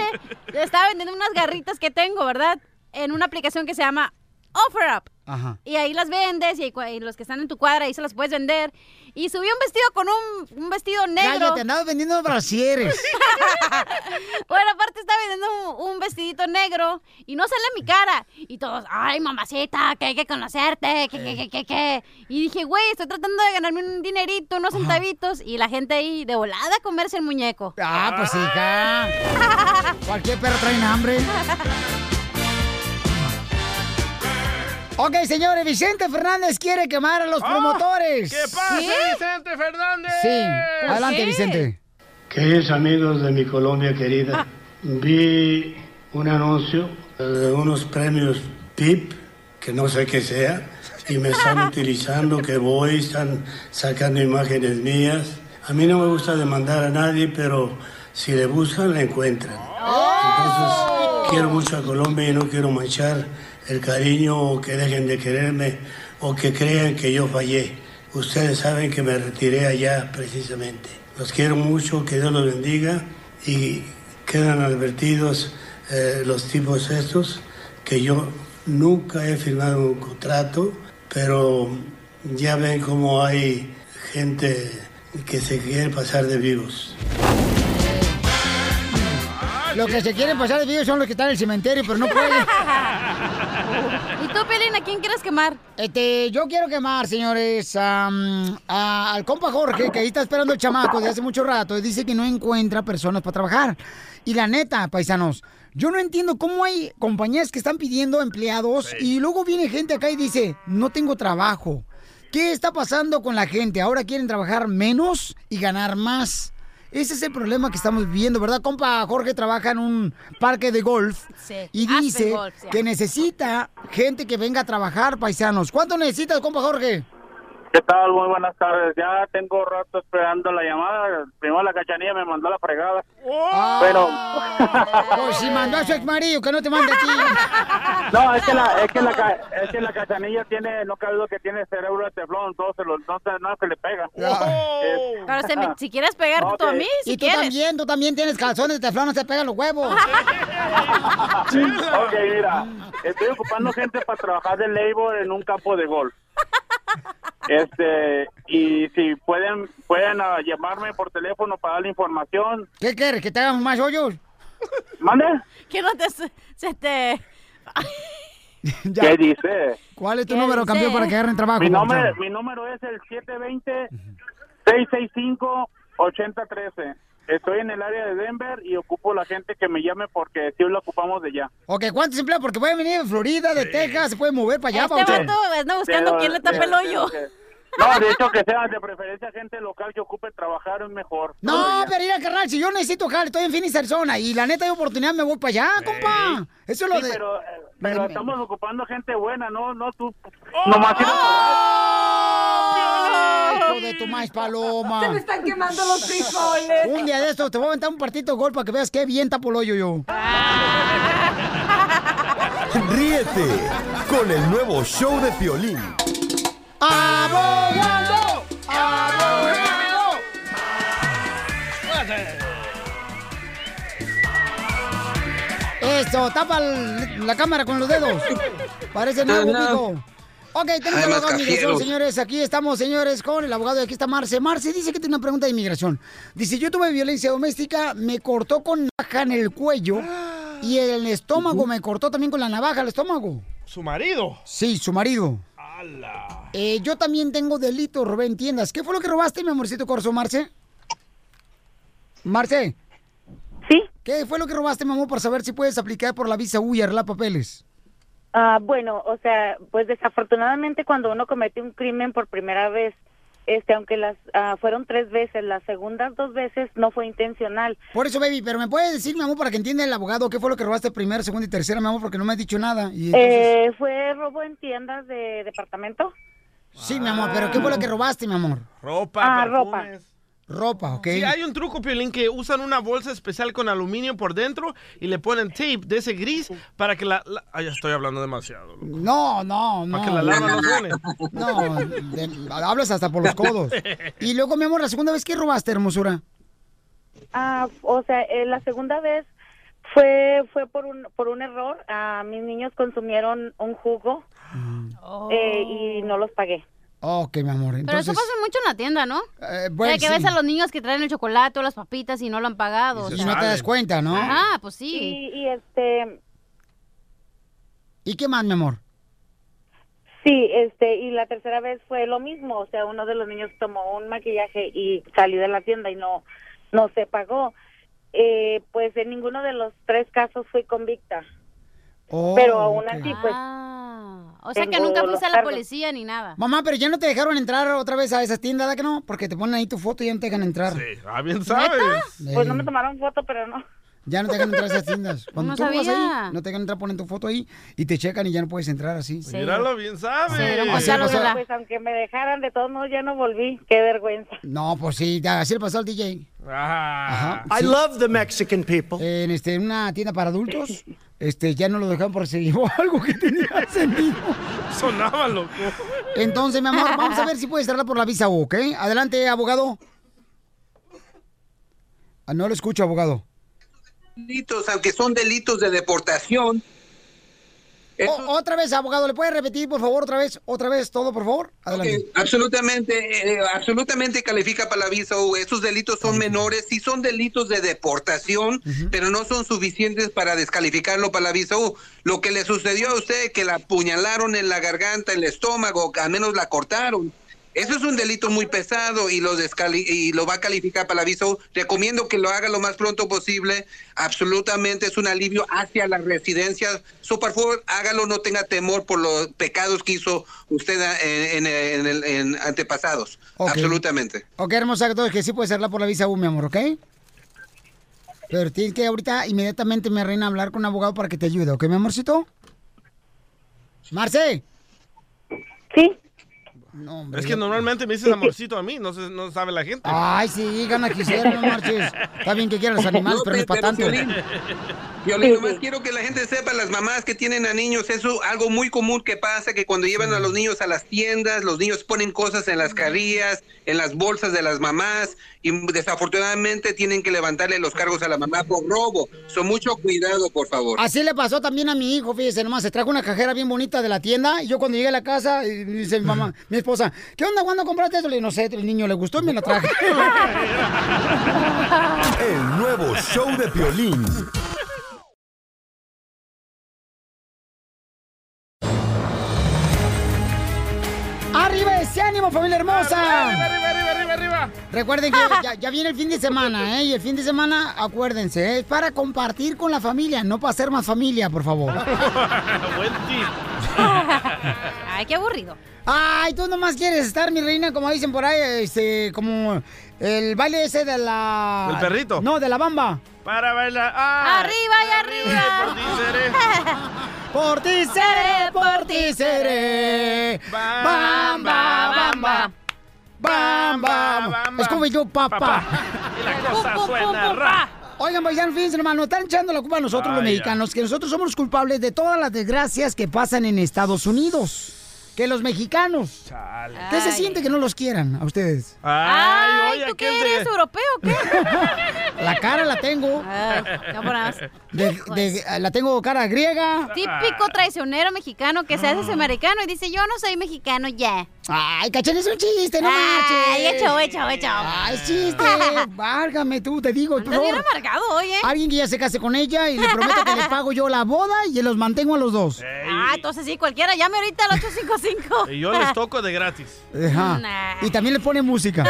estaba vendiendo unas garritas que tengo, ¿verdad? En una aplicación que se llama OfferUp. Ajá. Y ahí las vendes y, los que están en tu cuadra ahí se las puedes vender. Y subí un vestido con un, un vestido negro. Cállate, andabas vendiendo brasieres. [laughs] bueno, aparte estaba vendiendo un, un vestidito negro y no sale mi cara. Y todos, ay, mamacita, que hay que conocerte, que, que, que, que, que. Y dije, güey, estoy tratando de ganarme un dinerito, unos centavitos. Y la gente ahí de volada a comerse el muñeco. Ah, pues hija. [laughs] Cualquier perro trae hambre. Ok, señores, Vicente Fernández quiere quemar a los promotores. ¿Qué pasa, Vicente Fernández? Sí, adelante, Vicente. Queridos amigos de mi Colombia querida, [laughs] vi un anuncio de unos premios PIP, que no sé qué sea, y me están [laughs] utilizando, que voy, están sacando imágenes mías. A mí no me gusta demandar a nadie, pero si le buscan, le encuentran. Entonces, quiero mucho a Colombia y no quiero manchar el cariño o que dejen de quererme o que crean que yo fallé. Ustedes saben que me retiré allá precisamente. Los quiero mucho, que Dios los bendiga y quedan advertidos eh, los tipos estos que yo nunca he firmado un contrato, pero ya ven cómo hay gente que se quiere pasar de vivos. Los que se quieren pasar de video son los que están en el cementerio, pero no pueden. [laughs] ¿Y tú, Pelín, a quién quieres quemar? Este, yo quiero quemar, señores, am, a- al compa Jorge, que ahí está esperando el chamaco de hace mucho rato, y dice que no encuentra personas para trabajar. Y la neta, paisanos, yo no entiendo cómo hay compañías que están pidiendo empleados y luego viene gente acá y dice, no tengo trabajo. ¿Qué está pasando con la gente? Ahora quieren trabajar menos y ganar más. Ese es el problema que estamos viviendo, ¿verdad? Compa Jorge trabaja en un parque de golf Sí. y dice Golf, que necesita gente que venga a trabajar, paisanos. ¿Cuánto necesitas, compa Jorge? ¿Qué tal? Muy buenas tardes. Ya tengo rato esperando la llamada. Primero la cachanilla me mandó la fregada. Pero... [laughs] Pues si mandó a su ex marido, que no te mande a ti. No, es que la, es que la, ca- es que la cachanilla tiene, no cabe duda que tiene cerebro de teflón, todo se lo, no, se- no se le pega. Es- Pero si, me- si quieres pegarte No, tú a que- mí, si y tú quieres. también, tú también tienes calzones de teflón, no se pegan los huevos. [laughs] ok, mira, estoy ocupando gente para trabajar de labor en un campo de golf. Este, y si pueden, pueden ah, llamarme por teléfono para dar la información. ¿Qué quieres? ¿Que te hagamos más hoyos? ¿Mande? Que no te... Se te... ¿Qué dice? ¿Cuál es tu número, campeón, para que agarren trabajo? Mi, nombre, mi número es el 720-665-8013. Estoy en el área de Denver y ocupo la gente que me llame porque sí lo ocupamos de ya. Ok, ¿cuántos empleados? Porque pueden venir de Florida, de Texas, se pueden mover para allá, Este vato anda buscando Pero- quién le tape el hoyo. No, de hecho que sea de preferencia gente local que ocupe trabajar es mejor. No, pero mira, carnal, si yo necesito jale, estoy en Phoenix, Arizona, y la neta hay oportunidad, me voy para allá, compa. Eso es lo Sí, de... pero, eh, pero estamos ocupando gente buena, no, no tú. ¡Oh! Nomás ir Hijo de tu maíz paloma. Se me están quemando los frijoles. Un día de estos te voy a aventar un partito de gol para que veas qué bien tapo el hoyo yo. [laughs] Ríete con el nuevo show de Piolín. ¡Abogado! ¡Abogado! Eso, tapa la cámara con los dedos. Parece nuevo, Ajá. Ok, tenemos Ay, abogado de inmigración, señores. Aquí estamos, señores, con el abogado. Y aquí está Marce. Marce dice que tiene una pregunta de inmigración. Dice, yo tuve violencia doméstica, me cortó con navaja en el cuello y el estómago, me cortó también con la navaja el estómago. ¿Su marido? Sí, su marido. Eh, yo también tengo delito, robé en tiendas. ¿Qué fue lo que robaste, mi amorcito corso, Marce? Marce. Sí. ¿Qué fue lo que robaste, mi amor, para saber si puedes aplicar por la visa U y arreglar papeles? Ah, bueno, o sea, pues desafortunadamente cuando uno comete un crimen por primera vez, este, aunque las ah, fueron tres veces, las segundas dos veces no fue intencional. Por eso, baby, pero ¿me puedes decir, mi amor, para que entienda el abogado, qué fue lo que robaste primera, segunda y tercera, mi amor, porque no me has dicho nada? Y entonces- Eh, fue robo en tiendas de departamento. Sí, mi amor, pero ¿qué fue lo que robaste, mi amor? Ropa, Ah, perfumes. Ropa, ok. Sí, hay un truco, Piolín, que usan una bolsa especial con aluminio por dentro y le ponen tape de ese gris para que la... la- Ay, ya estoy hablando demasiado. No, no, no. Para que la lava no suene. [laughs] No, de- hablas hasta por los codos. Y luego, mi amor, la segunda vez que robaste, hermosura. Ah, o sea, eh, la segunda vez fue fue por un por un error. Ah, mis niños consumieron un jugo eh, y no los pagué. Ok, mi amor. Pero Entonces, eso pasa mucho en la tienda, ¿no? bueno, de que sí. ves a los niños que traen el chocolate o las papitas y no lo han pagado. o Y sea. no te das cuenta, ¿no? Ajá, pues sí. Y, y, este ¿Y qué más, mi amor? sí, este y la tercera vez fue lo mismo, o sea, uno de los niños tomó un maquillaje y salió de la tienda y no no se pagó. Eh, pues en ninguno de los tres casos fui convicta. Oh, pero aún ok. así pues Ah, O sea que nunca fuiste a la cargos. policía ni nada. Mamá, pero ya no te dejaron entrar otra vez a esa tienda, ¿verdad que no? Porque te ponen ahí tu foto y ya no te dejan entrar. Sí, ah, bien sabes. Pues no me tomaron foto, pero no. Ya no te dejan entrar a esas tiendas. [laughs] Cuando No tú vas sabía. ahí, no te dejan entrar, ponen tu foto ahí y te checan y ya no puedes entrar así. Míralo, bien sabes. Así le pasó- Pues aunque me dejaran, de todos modos ya no volví. Qué vergüenza. No, pues sí, ya, así le pasó al DJ. Ah. I love the Mexican people. En este, una tienda para adultos, [laughs] este, ya no lo dejaron porque se llevó [laughs] algo que tenía sentido. Sonaba loco. Entonces, mi amor, vamos a ver si puedes cerrar por la visa U, ¿ok? Adelante, abogado. Ah, no lo escucho, abogado. Delitos, aunque son delitos de deportación. O- otra vez, abogado, ¿le puede repetir, por favor, otra vez, otra vez todo, por favor? Adelante. Absolutamente, eh, absolutamente califica para la visa U. Esos delitos son menores, sí son delitos de deportación, pero no son suficientes para descalificarlo para la visa U. Lo que le sucedió a usted, que la apuñalaron en la garganta, el estómago, al menos la cortaron. Eso es un delito muy pesado y lo, descali- y lo va a calificar para la visa U. Recomiendo que lo haga lo más pronto posible. Absolutamente es un alivio hacia la residencia. So, por favor, hágalo, no tenga temor por los pecados que hizo usted en, en- en el- en antepasados. Absolutamente. Ok, hermosa, que sí puedes hacerla por la visa U, mi amor, ¿ok? Pero tienes que ahorita inmediatamente, mi reina, hablar con un abogado para que te ayude, ¿ok, mi amorcito? Marce. Sí. No, hombre. Es que normalmente me dices [laughs] amorcito a mí, no, se- no sabe la gente. Ay, sí, gana quisiera, no marches. Está bien que quieran los [laughs] animales, No, pero no es para pero, tanto. Piolín, Piolín, nomás quiero que la gente sepa, las mamás que tienen a niños, eso algo muy común que pasa, que cuando llevan a los niños a las tiendas, los niños ponen cosas en las carrillas, en las bolsas de las mamás, y desafortunadamente tienen que levantarle los cargos a la mamá por robo. So, mucho cuidado, por favor. Así le pasó también a mi hijo, fíjese nomás, se trajo una cajera bien bonita de la tienda y yo cuando llegué a la casa, y dice mi mamá, mi esposa, ¿qué onda? ¿Cuándo compraste esto? Le no sé, el niño le gustó y me la traje. [laughs] El nuevo show de Piolín. Ánimo, familia hermosa! Arriba, arriba, arriba, arriba, arriba. Recuerden que ya, ya viene el fin de semana, [laughs] ¿eh? Y el fin de semana, acuérdense, ¿eh? es para compartir con la familia, no para hacer más familia, por favor. [laughs] Buen tip. [laughs] Ay, qué aburrido. Ay, tú nomás quieres estar, mi reina, como dicen por ahí, este, como el baile ese de la... ¿Del perrito? No, de la bamba. Para bailar. Ah, Arriba y arriba. Por ti seré, [laughs] por ti seré. Bamba, bamba. Bamba. Es como yo, papá. Y la cosa suena ra. Oigan, paisanos, fíjense, hermano, están echando la culpa a nosotros los mexicanos, que nosotros somos los culpables de todas las desgracias que pasan en Estados Unidos. Que los mexicanos. ¿Qué se Ay. siente que no los quieran a ustedes? Ay, ¿tú qué eres, europeo o qué? [laughs] La cara la tengo. Ay, no por nada. De- de- la tengo cara griega. Típico traicionero mexicano que se hace ese americano y dice, yo no soy mexicano ya. Ay, cachán, es un chiste, no Ay, marches. hecho, hecho, hecho. Ay, chiste. [laughs] Válgame tú, te digo. Andas bien amargado hoy, ¿eh? Alguien que ya se case con ella y le prometo que le [laughs] pago yo la boda y los mantengo a los dos. Ah, entonces sí, cualquiera, llame ahorita al 855. Y yo les toco de gratis. Ajá. Nah. Y también le pone música.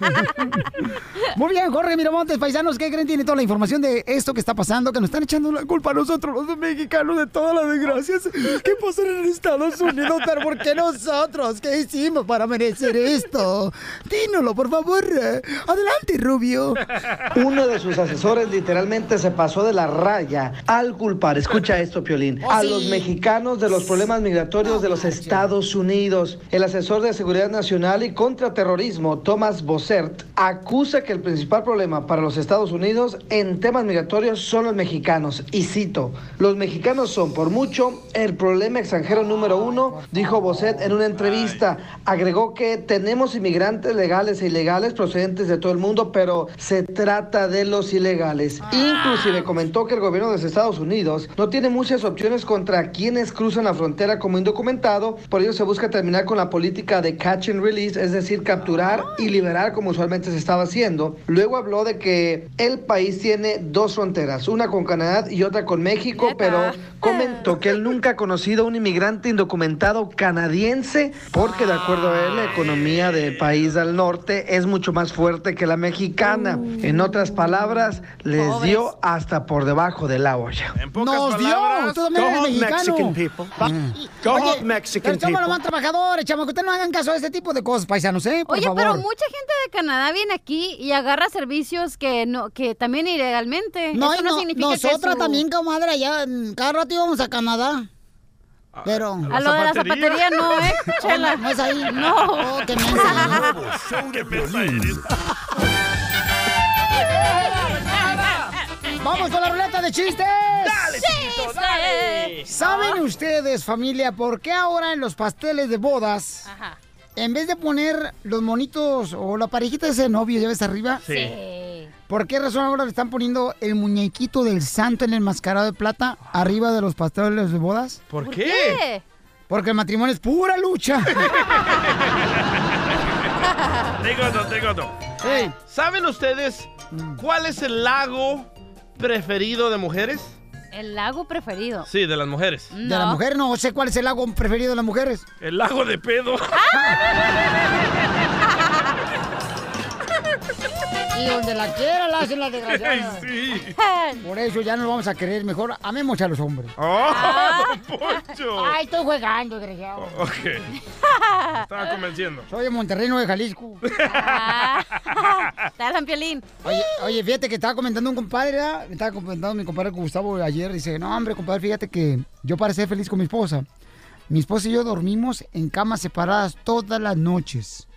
[laughs] Muy bien, Jorge Miramontes, paisanos, ¿qué creen? Tiene toda la información de esto que está pasando, que nos están echando la culpa a nosotros, los mexicanos, de todas las desgracias que pasan en Estados Unidos. Pero ¿por qué nosotros? ¿Qué hicimos para merecer esto? Dínoslo, por favor. Adelante, Rubio. Uno de sus asesores literalmente se pasó de la raya al culpar, escucha esto, Piolín, Oh, a los mexicanos de los problemas migratorios de los Estados Unidos. El asesor de Seguridad Nacional y Contraterrorismo, Thomas Bossert, acusa que el principal problema para los Estados Unidos en temas migratorios son los mexicanos. Y cito, los mexicanos son por mucho el problema extranjero número uno, dijo Bossert en una entrevista. Agregó que tenemos inmigrantes legales e ilegales procedentes de todo el mundo, pero se trata de los ilegales. Inclusive comentó que el gobierno de Estados Unidos no tiene muchas opciones contra quienes cruzan la frontera como indocumentado, ello se busca terminar con la política de catch and release, es decir, capturar y liberar como usualmente se estaba haciendo. Luego habló de que el país tiene dos fronteras, una con Canadá y otra con México, pero comentó que él nunca ha conocido a un inmigrante indocumentado canadiense, porque de acuerdo a él, la economía del país del norte es mucho más fuerte que la mexicana. En otras palabras, les dio hasta por debajo de la olla. Nos dio. Tú también Go eres home. Mexican people. Mm. Go Oye, home, Mexican pero somos los más trabajadores, chamo, que ustedes no hagan caso a este tipo de cosas, paisanos, ¿eh? Por Oye, favor. pero mucha gente de Canadá viene aquí y agarra servicios que no, que también ilegalmente. No, Eso y no, no- significa que nosotras su- también, comadre, allá cada rato íbamos a Canadá. Pero... A lo de la zapatería no, ¿eh? [laughs] Chela. No, no es ahí. No. Oh, qué mensa. [laughs] [laughs] ¡Vamos con la ruleta de chistes! Dale, chiquito, dale. ¿Saben ustedes, familia, por qué ahora en los pasteles de bodas, en vez de poner los monitos o la parejita de ese novio, ya ves arriba? Sí. ¿Por qué razón ahora le están poniendo el muñequito del santo en el mascarado de plata arriba de los pasteles de bodas? ¿Por, ¿Por qué? qué? Porque el matrimonio es pura lucha. [laughs] Tengo otro, tengo otro. ¿Saben ustedes cuál es el lago preferido de mujeres? El lago preferido. Sí, de las mujeres. De las mujeres no sé cuál es el lago preferido de las mujeres. El lago de pedo. [laughs] Y donde la quiera la hacen la desgraciada. [laughs] Sí. Por eso ya no lo vamos a querer. Mejor amemos a los hombres. ¡Oh, Ah. [laughs] Poncho! Ay, estoy jugando, desgraciado. Ok. Me [laughs] Estaba convenciendo. Soy de Monterrey, no de Jalisco. Te hablan piolín. Oye, oye, fíjate que estaba comentando un compadre, ¿verdad? Me estaba comentando mi compadre Gustavo ayer. Dice, no, hombre, compadre, fíjate que yo para ser feliz con mi esposa, mi esposa y yo dormimos en camas separadas todas las noches.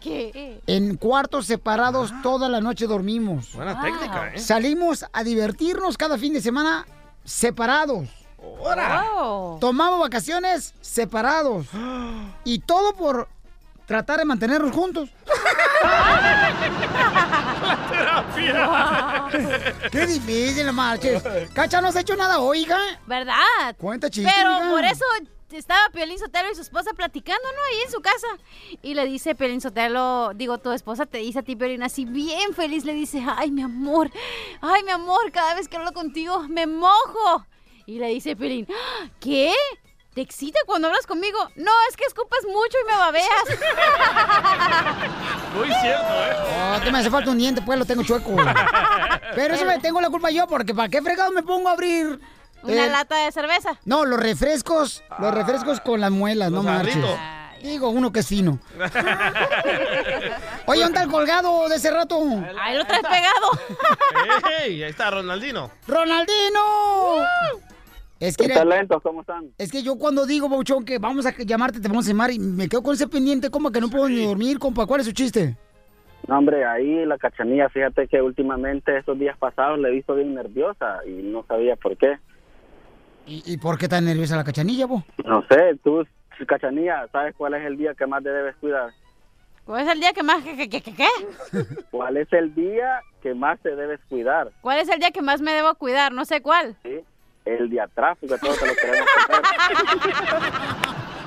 ¿Qué? En cuartos separados toda la noche dormimos. Buena técnica, ¿eh? Salimos a divertirnos cada fin de semana separados. ¡Hora! Tomamos vacaciones separados. [gasps] Y todo por tratar de mantenernos juntos. [laughs] Qué difícil, marches. Cacha, no has hecho nada hoy, hija. ¿Verdad? Cuenta chiste, Pero por eso estaba Piolín Sotelo y su esposa platicando, ¿no? Ahí en su casa. Y le dice Piolín Sotelo, digo, tu esposa te dice a ti, Piolín, así bien feliz, le dice, ay, mi amor, ay, mi amor, cada vez que hablo contigo me mojo. Y le dice Piolín, "¿Ah, ¿qué? ¿Te excita cuando hablas conmigo? No, es que escupas mucho y me babeas. [laughs] Muy cierto, ¿eh? Oh, que me hace falta un diente, pues lo tengo chueco. [laughs] Pero eso me tengo la culpa yo, porque ¿para qué fregado me pongo a abrir? Una eh, lata de cerveza. No, los refrescos, los refrescos con las muelas, no marches. Digo, uno que es fino. [laughs] Oye, ¿dónde está el colgado de ese rato? Ahí lo traes pegado. [laughs] ¡Ey! Ahí está Ronaldino. ¡Ronaldino! Es que, ¿Qué era- talentos? ¿Cómo están? es que yo cuando digo, Bauchón, que vamos a llamarte, te vamos a llamar y me quedo con ese pendiente, como que no puedo ni dormir, compa. ¿Cuál es su chiste? No, hombre, ahí la cachanilla, fíjate que últimamente estos días pasados le he visto bien nerviosa y no sabía por qué. ¿Y, y por qué tan nerviosa la cachanilla, vos? No sé, tú, cachanilla, ¿sabes cuál es el día que más te debes cuidar? ¿Cuál es el día que más... que- que- que- que- qué? [laughs] ¿Cuál es el día que más te debes cuidar? ¿Cuál es el día que más me debo cuidar? No sé cuál. ¿Sí? El día tráfico, todos te lo queremos contar. [laughs]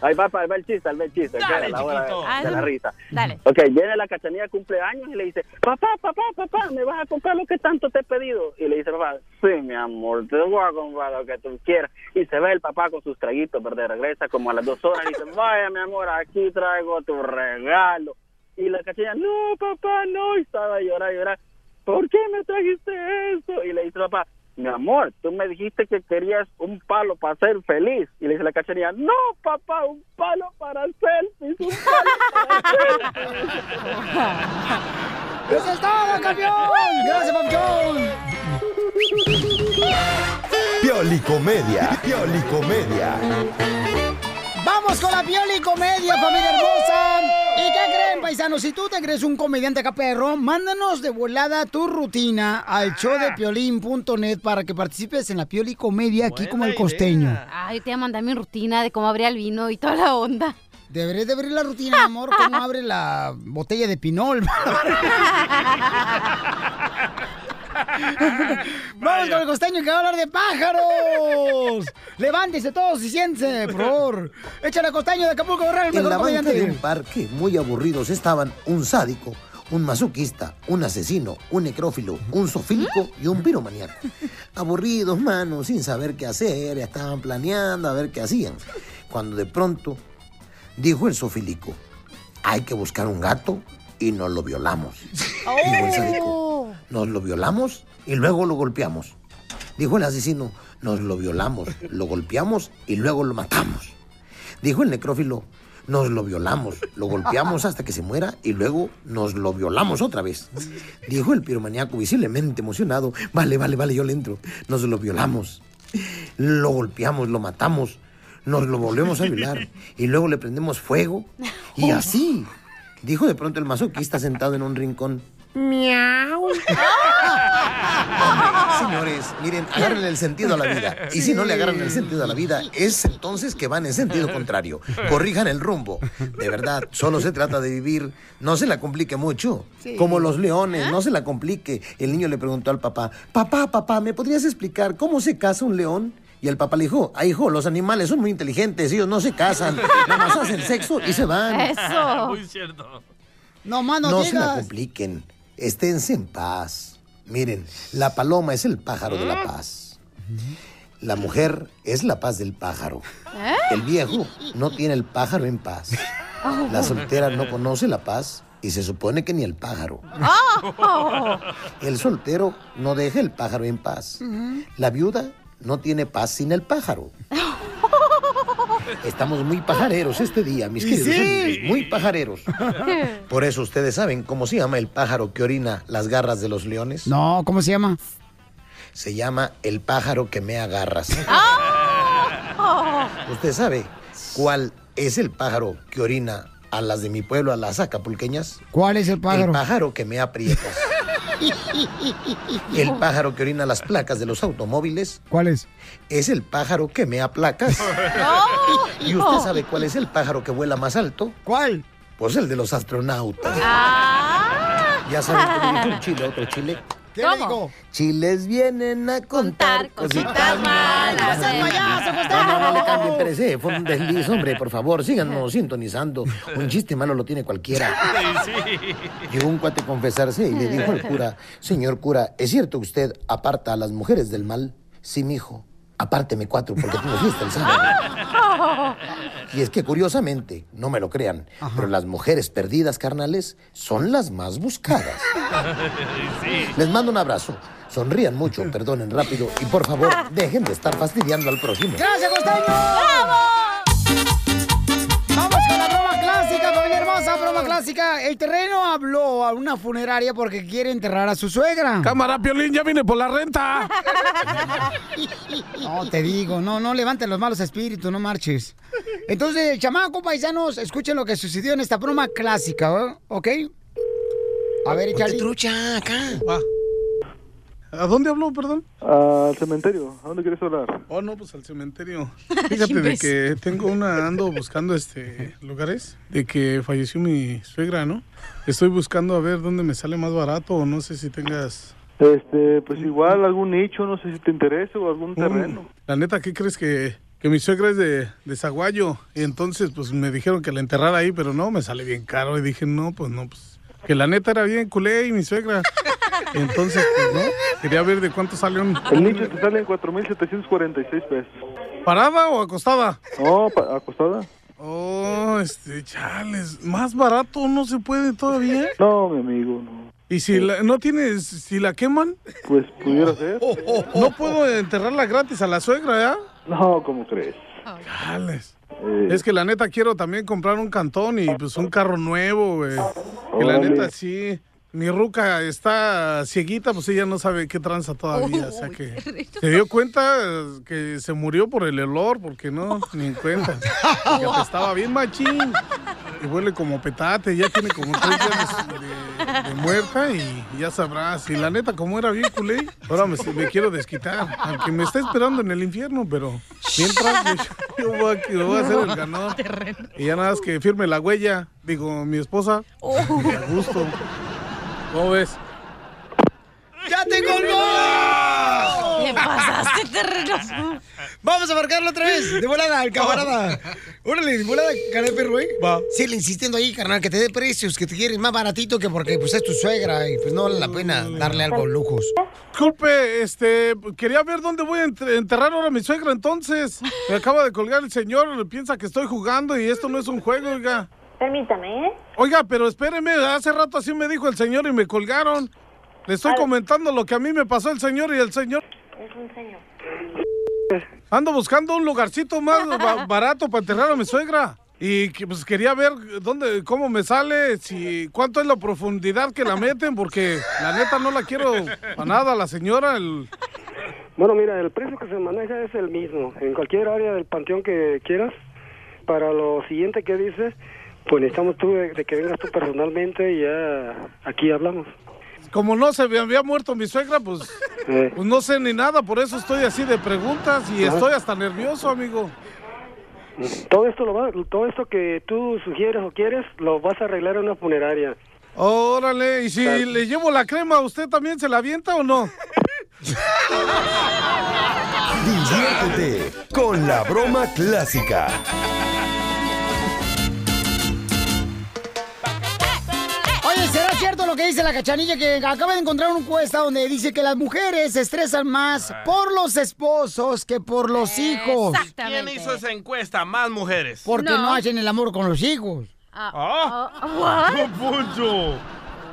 Ahí va, ahí va el chiste, ahí va el chiste. Dale, la hora de, de la risa. Dale. Ok, viene la cachanilla cumpleaños y le dice, papá, papá, papá, ¿me vas a comprar lo que tanto te he pedido? Y le dice, papá, sí, mi amor, te voy a comprar lo que tú quieras. Y se ve el papá con sus traguitos, ¿verdad? Regresa como a las dos horas y dice, [laughs] vaya, mi amor, aquí traigo tu regalo. Y la cachanilla, no, papá, no, y estaba a llorar, a llorar. ¿Por qué me trajiste eso? Y le dice, papá, mi amor, tú me dijiste que querías un palo para ser feliz. Y le dice la cachanilla, no, papá, un palo para selfies, un palo para selfies. ¡Eso es todo, campeón! ¡Gracias, Papuchón! Piolicomedia. Piolicomedia. Vamos con la pioli comedia, familia hermosa. ¿Y qué creen, paisanos? Si tú te crees un comediante acá perro, mándanos de volada tu rutina al showdepiolín.net para que participes en la pioli comedia aquí como el costeño. Ay, te voy a mandar mi rutina de cómo abría el vino y toda la onda. Deberías de abrir la rutina, mi amor, cómo abre la botella de pinol. [laughs] Vamos con el costeño que va a hablar de pájaros. Levántese todos y siéntense, por favor. [laughs] Échale costeño de Acapulco Guerrero, el En mejor la banca de un parque, muy aburridos, estaban un sádico, un masoquista, un asesino, un necrófilo, un sofílico y un piromaníaco. [laughs] Aburridos, mano, sin saber qué hacer, estaban planeando a ver qué hacían. Cuando de pronto dijo el sofílico, hay que buscar un gato y nos lo violamos. [laughs] Dijo el sádico, nos lo violamos y luego lo golpeamos. Dijo el asesino, nos lo violamos, lo golpeamos y luego lo matamos. Dijo el necrófilo, nos lo violamos, lo golpeamos hasta que se muera y luego nos lo violamos otra vez. Dijo el piromaníaco visiblemente emocionado, vale, vale, vale, yo le entro. Nos lo violamos, lo golpeamos, lo matamos, nos lo volvemos a violar y luego le prendemos fuego y así. Dijo de pronto el masoquista sentado en un rincón. Miau. [laughs] [laughs] Señores, miren, agárrenle el sentido a la vida. Y si no le agarran el sentido a la vida, es entonces que van en sentido contrario. Corrijan el rumbo. De verdad, solo se trata de vivir. No se la complique mucho. Sí. Como los leones, no se la complique. El niño le preguntó al papá, papá, papá, ¿me podrías explicar cómo se casa un león? Y el papá le dijo, ah, hijo, los animales son muy inteligentes, ellos no se casan, nada más hacen sexo y se van. Eso. Muy cierto. No más no, No se la compliquen. Esténse en paz. Miren, la paloma es el pájaro de la paz. La mujer es la paz del pájaro. ¿Eh? El viejo no tiene el pájaro en paz. La soltera no conoce la paz y se supone que ni el pájaro. Oh. El soltero no deja el pájaro en paz. La viuda no tiene paz sin el pájaro. Estamos muy pajareros este día, mis queridos sí. amigos, muy pajareros. [laughs] Por eso ustedes saben cómo se llama el pájaro que orina las garras de los leones. No, ¿cómo se llama? Se llama el pájaro que me agarras. Oh. [laughs] ¿Usted sabe cuál es el pájaro que orina a las de mi pueblo, a las acapulqueñas? ¿Cuál es el pájaro? El pájaro que me aprietas. [laughs] El pájaro que orina las placas de los automóviles. ¿Cuál es? Es el pájaro que me aplacas. Oh. [laughs] ¿Y usted sabe cuál es el pájaro que vuela más alto? ¿Cuál? Pues el de los astronautas. Ah. ¿Ya saben un chile a otro chile? ¿Qué le digo? Chiles vienen a contar cositas malas. ¡Ese payaso, pues, No, no, no le cambien perece, fue un desliz, hombre, por favor, síganos sintonizando. Un chiste malo lo tiene cualquiera. Llegó un cuate a confesarse y le dijo al cura, señor cura, ¿es cierto que usted aparta a las mujeres del mal? Sí, mijo, apárteme cuatro porque tengo fiesta el sábado. [laughs] Y es que curiosamente, no me lo crean, pero las mujeres perdidas carnales son las más buscadas. Les mando un abrazo. Sonrían mucho, perdonen rápido y por favor, dejen de estar fastidiando al prójimo. ¡Gracias, Costeño! Vamos broma clásica. El terreno habló a una funeraria porque quiere enterrar a su suegra. Cámara, Piolín, ya vine por la renta. [laughs] No, te digo, no, no levanten los malos espíritus, no marches. Entonces, chamaco, paisanos, escuchen lo que sucedió en esta broma clásica, ¿eh? ¿ok? A ver, échale. trucha, acá. ¿A dónde habló, perdón? Al cementerio. ¿A dónde quieres hablar? Oh, no, pues al cementerio. [laughs] Fíjate de que tengo una, ando buscando este lugares, de que falleció mi suegra, ¿no? Estoy buscando a ver dónde me sale más barato o no sé si tengas... Este, pues igual algún nicho, no sé si te interesa o algún terreno. Mm, la neta, ¿qué crees que, que mi suegra es de, de Zaguayo? Y entonces, pues me dijeron que la enterrara ahí, pero no, me sale bien caro. Y dije, no, pues no, pues... Que la neta era bien culé y mi suegra. [laughs] Entonces, pues no, quería ver de cuánto sale un... El nicho te sale en 4.746 pesos. ¿Parada o acostada? No, acostada. Oh, este, chales, más barato no se puede todavía. No, mi amigo, no. ¿Y si la, no tienes, si la queman? Pues pudiera ser. No puedo enterrarla gratis a la suegra, ¿ya? No, ¿cómo crees? Chales. Eh, Es que la neta quiero también comprar un cantón y pues un carro nuevo, güey. Que la neta sí. Mi ruca está cieguita, pues ella no sabe qué tranza todavía. O sea que se dio cuenta que se murió por el olor, porque no, ni en cuenta. Que estaba bien machín. Y huele como petate, ya tiene como tres días de, de muerta y ya sabrás. Y la neta, como era bien culé, ahora me, me quiero desquitar. Aunque me está esperando en el infierno, pero mientras yo, yo voy, a, yo voy a ser el ganador. Y ya nada más que firme la huella, digo, mi esposa. A gusto. ¿Cómo ves? ¡Ya te colgó! ¿Qué pasaste, terreno? Vamos a marcarlo otra vez. De volada, al camarada. [laughs] Órale, de volada, cara de perro, ¿eh? Va. Síguele insistiendo ahí, carnal, que te dé precios, que te quieres más baratito que porque pues es tu suegra y pues no vale la pena darle algo lujos. Disculpe, este, quería ver dónde voy a ent- enterrar ahora a mi suegra entonces. Me acaba de colgar el señor, piensa que estoy jugando y esto no es un juego, oiga. Permítame, ¿eh? Oiga, pero espéreme, hace rato así me dijo el señor y me colgaron. Le estoy comentando lo que a mí me pasó el señor y el señor. Es un señor. Ando buscando un lugarcito más ba- [laughs] barato para enterrar a mi suegra. Y que, pues quería ver dónde, cómo me sale, si cuánto es la profundidad que la meten, porque la neta no la quiero para nada, la señora, el, Bueno, mira, el precio que se maneja es el mismo. En cualquier área del panteón que quieras. Para lo siguiente que dices, pues necesitamos tú de, de que vengas tú personalmente y ya aquí hablamos. como no se me había muerto mi suegra, pues, Eh. pues no sé ni nada, por eso estoy así de preguntas y Ajá. estoy hasta nervioso, amigo. Todo esto lo va, todo esto que tú sugieres o quieres, lo vas a arreglar en una funeraria. Órale, y si le llevo la crema, ¿usted también se la avienta o no? Diviértete con la broma clásica. ¿Será cierto lo que dice la cachanilla que acaba de encontrar una encuesta donde dice que las mujeres se estresan más por los esposos que por los hijos. ¿Quién hizo esa encuesta? Más mujeres. Porque no. hacen el amor con los hijos. Ah. what? ¡Don Poncho!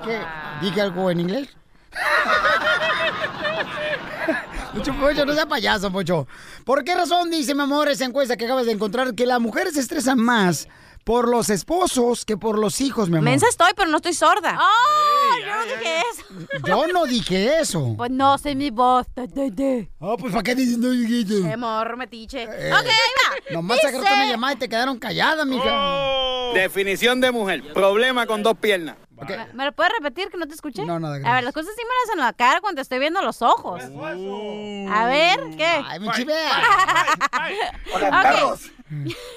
¿Qué? ¿Dije algo en inglés? [laughs] Mucho Pocho, no sea payaso, Pocho. ¿Por qué razón dice, mi amor, esa encuesta que acabas de encontrar que las mujeres se estresan más por los esposos que por los hijos, mi amor? Mensa estoy, pero no estoy sorda. ¡Oh! yo no dije eso. [laughs] Yo no dije eso. Pues no sé mi voz. Ah, pues ¿para qué dices no dijiste? Qué morro, metiche. Eh, ok, ahí va. Nomás Dice- una llamada y te quedaron calladas, mija. Oh. Definición de mujer. Problema con dos piernas. ¿Me- ¿Me lo puedes repetir que no te escuché? No, nada, A gracias. ver, las cosas sí me las hacen en la cara cuando te estoy viendo los ojos. A ver, ¿qué? Ay, mi chivea. [laughs]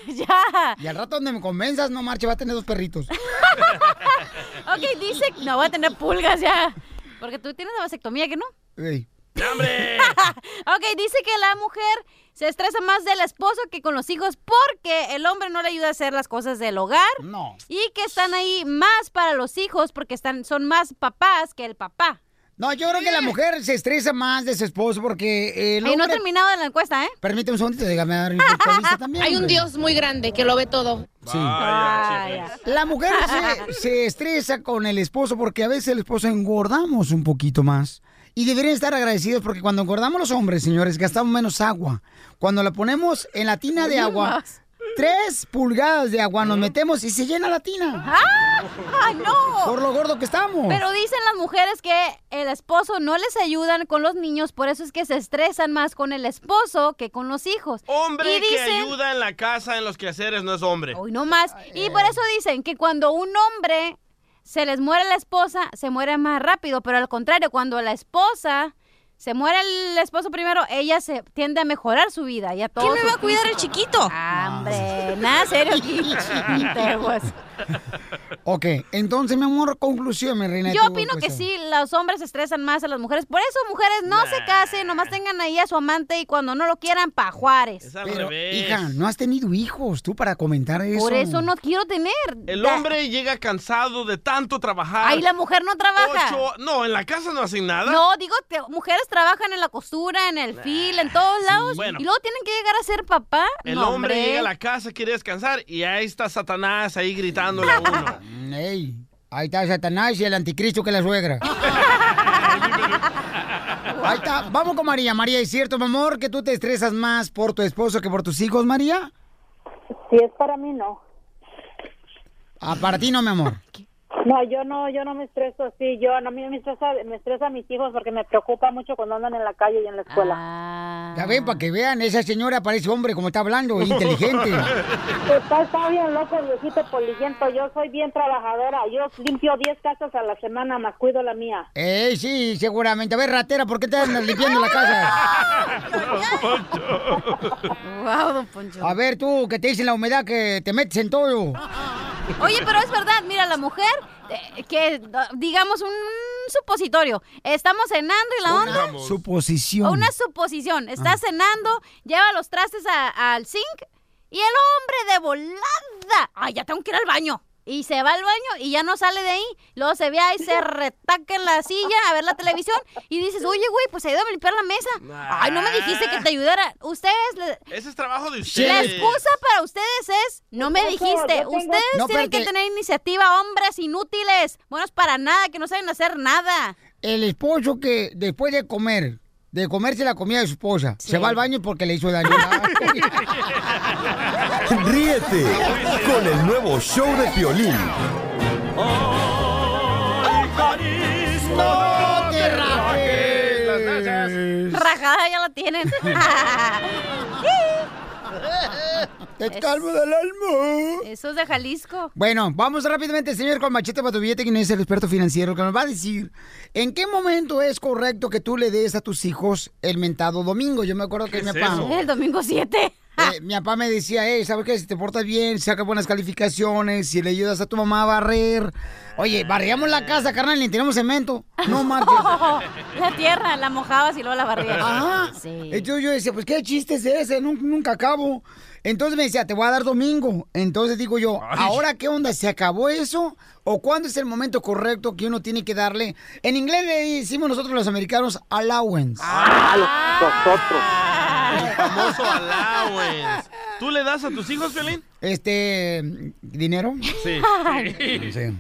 Ya. Y al rato donde me convenzas, no marche, va a tener dos perritos. [laughs] Ok, dice... No, voy a tener pulgas ya. Porque tú tienes la vasectomía, ¿que no? Ey. ¡Hambre! [laughs] Ok, dice que la mujer se estresa más del esposo que con los hijos porque el hombre no le ayuda a hacer las cosas del hogar. No. Y que están ahí más para los hijos porque están, son más papás que el papá. No, yo creo que la mujer se estresa más de su esposo porque el Y no he hombre... terminado de la encuesta, ¿eh? Permíteme un segundito, déjame dar mi también. Hay un hombre. Dios muy grande que lo ve todo. Sí. Vaya. La mujer se, se estresa con el esposo porque a veces el esposo engordamos un poquito más. Y deberían estar agradecidos porque cuando engordamos los hombres, señores, gastamos menos agua. Cuando la ponemos en la tina de agua, más. tres pulgadas de agua nos metemos y se llena la tina. ¡Ah! ¡Ay, no! Por lo gordo que estamos. Pero dicen las mujeres que el esposo no les ayudan con los niños, por eso es que se estresan más con el esposo que con los hijos. Hombre y que ayuda en la casa, en los quehaceres, no es hombre. Hoy no más. Y por eso dicen que cuando un hombre se les muere la esposa, se muere más rápido, pero al contrario, cuando la esposa se muere el esposo primero, ella se tiende a mejorar su vida. Ya todo ¿Quién me va a cuidar el chiquito? Hombre, nada serio aquí. [laughs] Teguas. Ok, entonces, mi amor, conclusión, mi reina. Yo opino que sí, los hombres estresan más a las mujeres. Por eso, mujeres, no se casen, nomás tengan ahí a su amante y cuando no lo quieran, pa' Juárez. Pero, hija, no has tenido hijos tú para comentar eso. Por eso no quiero tener. El Da- hombre llega cansado de tanto trabajar. Ay, la mujer no trabaja. Ocho- No, en la casa no hacen nada. No, digo que mujeres trabajan en la costura, en el fil, en todos lados. bueno. Y luego tienen que llegar a ser papá. El No, hombre llega a la casa, quiere descansar y ahí está Satanás ahí gritándole a uno. Mm, Ey, ahí está Satanás y el anticristo que la suegra. [laughs] Ahí está. Vamos con María. María, ¿es cierto, mi amor, que tú te estresas más por tu esposo que por tus hijos, María? Si es para mí, no. Ah, para ti no, mi amor. No, yo no, yo no me estreso así. Yo, no, a mí me estresa, me estresa a mis hijos porque me preocupa mucho cuando andan en la calle y en la escuela. Ah. Ya ven, para que vean, esa señora parece hombre como está hablando, inteligente. [laughs] Está, está bien loco, viejito polillento. Yo soy bien trabajadora. Yo limpio 10 casas a la semana, más cuido la mía. Ey, sí, seguramente. A ver, ratera, ¿por qué te andas limpiando la casa? [laughs] Wow, don Poncho. A ver, tú, que te dicen la humedad que te metes en todo. Oye, pero es verdad, mira, la mujer, eh, que digamos un supositorio, estamos cenando y la onda... Suposición. O una suposición, está cenando, lleva los trastes a- al zinc y el hombre de volada, ay, ya tengo que ir al baño. Y se va al baño y ya no sale de ahí. Luego se ve ahí, se [laughs] retaca en la silla a ver la televisión y dices, [laughs] oye, güey, pues ayúdame a limpiar la mesa. Ay, no me dijiste que te ayudara. Ustedes, le- Ese es trabajo de la ustedes. excusa para ustedes es, no me dijiste, tengo- ustedes No, tienen que tener iniciativa, hombres inútiles, buenos para nada, que no saben hacer nada. El esposo que después de comer, de comerse la comida de su esposa, se va al baño porque le hizo daño. [laughs] [laughs] Ríete con el nuevo show de Piolín. ¡No te rajes! Rajada ya la tienen. [laughs] ¡Te calmo del alma! Eso es de Jalisco. Bueno, vamos rápidamente, señor, con Machete para tu billete, quien es el experto financiero, que nos va a decir en qué momento es correcto que tú le des a tus hijos el mentado domingo. Yo me acuerdo que mi es papá... eso? El domingo 7. [laughs] Eh, mi papá me decía, hey, ¿sabes qué? Si te portas bien, saca buenas calificaciones, si le ayudas a tu mamá a barrer. Oye, barríamos la casa, carnal, le tenemos cemento. No [laughs] marches. [laughs] la tierra, la mojabas y luego la barrías. Ajá. Sí. Entonces yo decía, pues qué chiste es ese, Nun- nunca acabo. Entonces me decía, te voy a dar domingo. Entonces digo yo, ¿ahora qué onda? ¿Se acabó eso? ¿O cuándo es el momento correcto que uno tiene que darle? En inglés le decimos nosotros los americanos allowance. Ah, nosotros. El famoso allowance. ¿Tú le das a tus hijos, Pelín? Este, ¿dinero? Sí. Sí.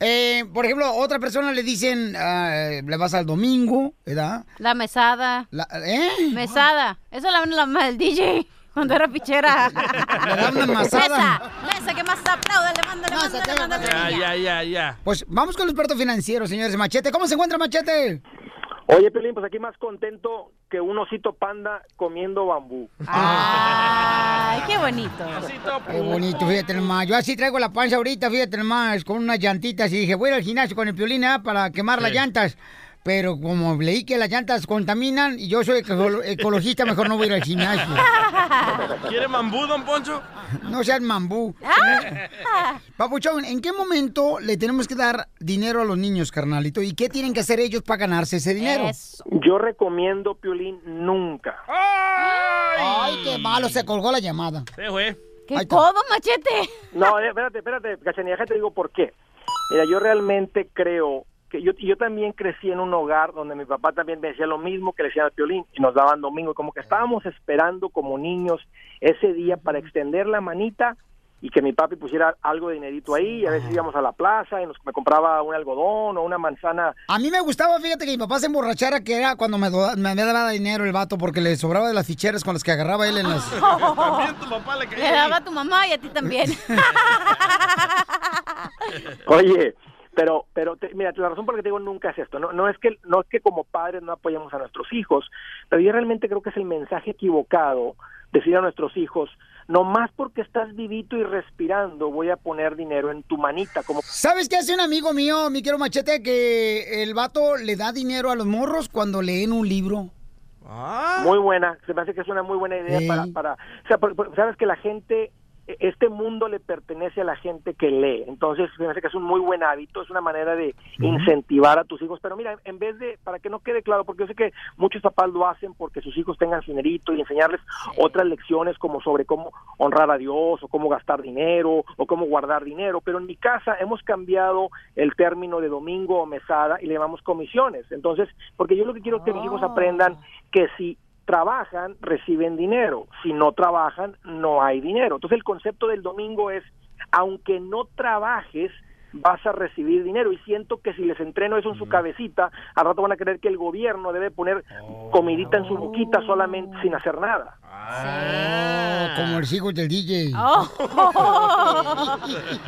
Eh, por ejemplo, otra persona le dicen, ah, le vas al domingo, ¿verdad? La mesada. ¿Eh? Mesada. Esa la la mamá del DJ cuando era pichera. [laughs] Le da una masada. Mesa, mesa, que más aplauda, le manda, le manda, le manda. Ya, ya, ya, ya. Pues vamos con el experto financiero, señores. Machete, ¿cómo se encuentra Machete? Oye, Pelín, pues aquí más contento que un osito panda comiendo bambú. Ay, qué bonito. Qué bonito, fíjate nomás. Yo así traigo la panza ahorita, fíjate nomás, con unas llantitas. Y dije, voy a ir al gimnasio con el piolín ah, para quemar las llantas. Pero como leí que las llantas contaminan y yo soy eco- [laughs] ecologista, mejor no voy a ir al gimnasio. [laughs] ¿Quiere mambú, don Poncho? No seas mambú. [laughs] Papuchón, ¿en qué momento le tenemos que dar dinero a los niños, carnalito? ¿Y qué tienen que hacer ellos para ganarse ese dinero? Yo recomiendo, Piolín, nunca. Ay, qué malo, se colgó la llamada. Sí, güey. ¿Qué codo, machete? No, eh, espérate, espérate, Cachanilla, te digo por qué. Mira, yo realmente creo que yo, yo también crecí en un hogar donde mi papá también me decía lo mismo que le decía al Piolín y nos daban domingo, y como que estábamos esperando como niños ese día para extender la manita y que mi papi pusiera algo de dinerito ahí, y a veces íbamos a la plaza y nos me compraba un algodón o una manzana. A mí me gustaba, fíjate, que mi papá se emborrachara, que era cuando me, do- me daba dinero el vato, porque le sobraba de las ficheras con las que agarraba él en las... [laughs] También tu papá le Le daba a tu mamá y a ti también. [laughs] [laughs] Oye, pero pero te- mira, la razón por la que te digo nunca es esto, no no es que no es que como padres no apoyamos a nuestros hijos, pero yo realmente creo que es el mensaje equivocado decir a nuestros hijos, no más porque estás vivito y respirando, voy a poner dinero en tu manita como ¿Sabes qué hace un amigo mío, mi quiero machete, que el vato le da dinero a los morros cuando leen un libro? muy buena, se me hace que es una muy buena idea Sí. para para o sea, por- por- sabes que la gente este mundo le pertenece a la gente que lee. Entonces, me parece que es un muy buen hábito, es una manera de incentivar a tus hijos. Pero mira, en vez de, para que no quede claro, porque yo sé que muchos papás lo hacen porque sus hijos tengan dinerito y enseñarles otras lecciones como sobre cómo honrar a Dios o cómo gastar dinero o cómo guardar dinero. Pero en mi casa hemos cambiado el término de domingo o mesada y le llamamos comisiones. Entonces, porque yo lo que quiero es que mis hijos aprendan que si trabajan, reciben dinero. Si no trabajan, no hay dinero. Entonces el concepto del domingo es, aunque no trabajes, vas a recibir dinero. Y siento que si les entreno eso en su cabecita, al rato van a creer que el gobierno debe poner comidita en su boquita solamente sin hacer nada. Oh, como hijos del DJ. Oh.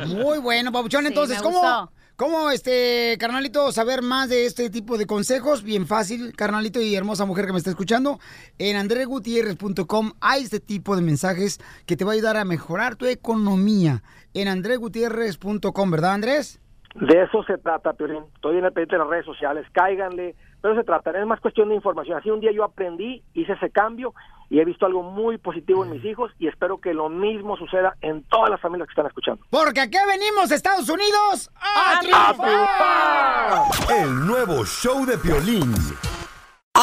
Muy bueno, Pabuchón. Sí, Entonces, ¿cómo, gustó. ¿Cómo, este, carnalito, saber más de este tipo de consejos? Bien fácil, carnalito y hermosa mujer que me está escuchando. En andregutierrez.com hay este tipo de mensajes que te va a ayudar a mejorar tu economía. En andregutierrez.com, ¿verdad, Andrés? De eso se trata, Piolín. Estoy en el pendiente de las redes sociales, cáiganle. Pero se trata, es más cuestión de información. Así un día yo aprendí, hice ese cambio y he visto algo muy positivo en mis hijos y espero que lo mismo suceda en todas las familias que están escuchando. Porque aquí venimos, Estados Unidos, a, triunfar. El nuevo show de Piolín.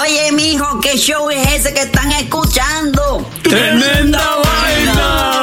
Oye, mijo, ¿qué show es ese que están escuchando? ¡Tremenda Hola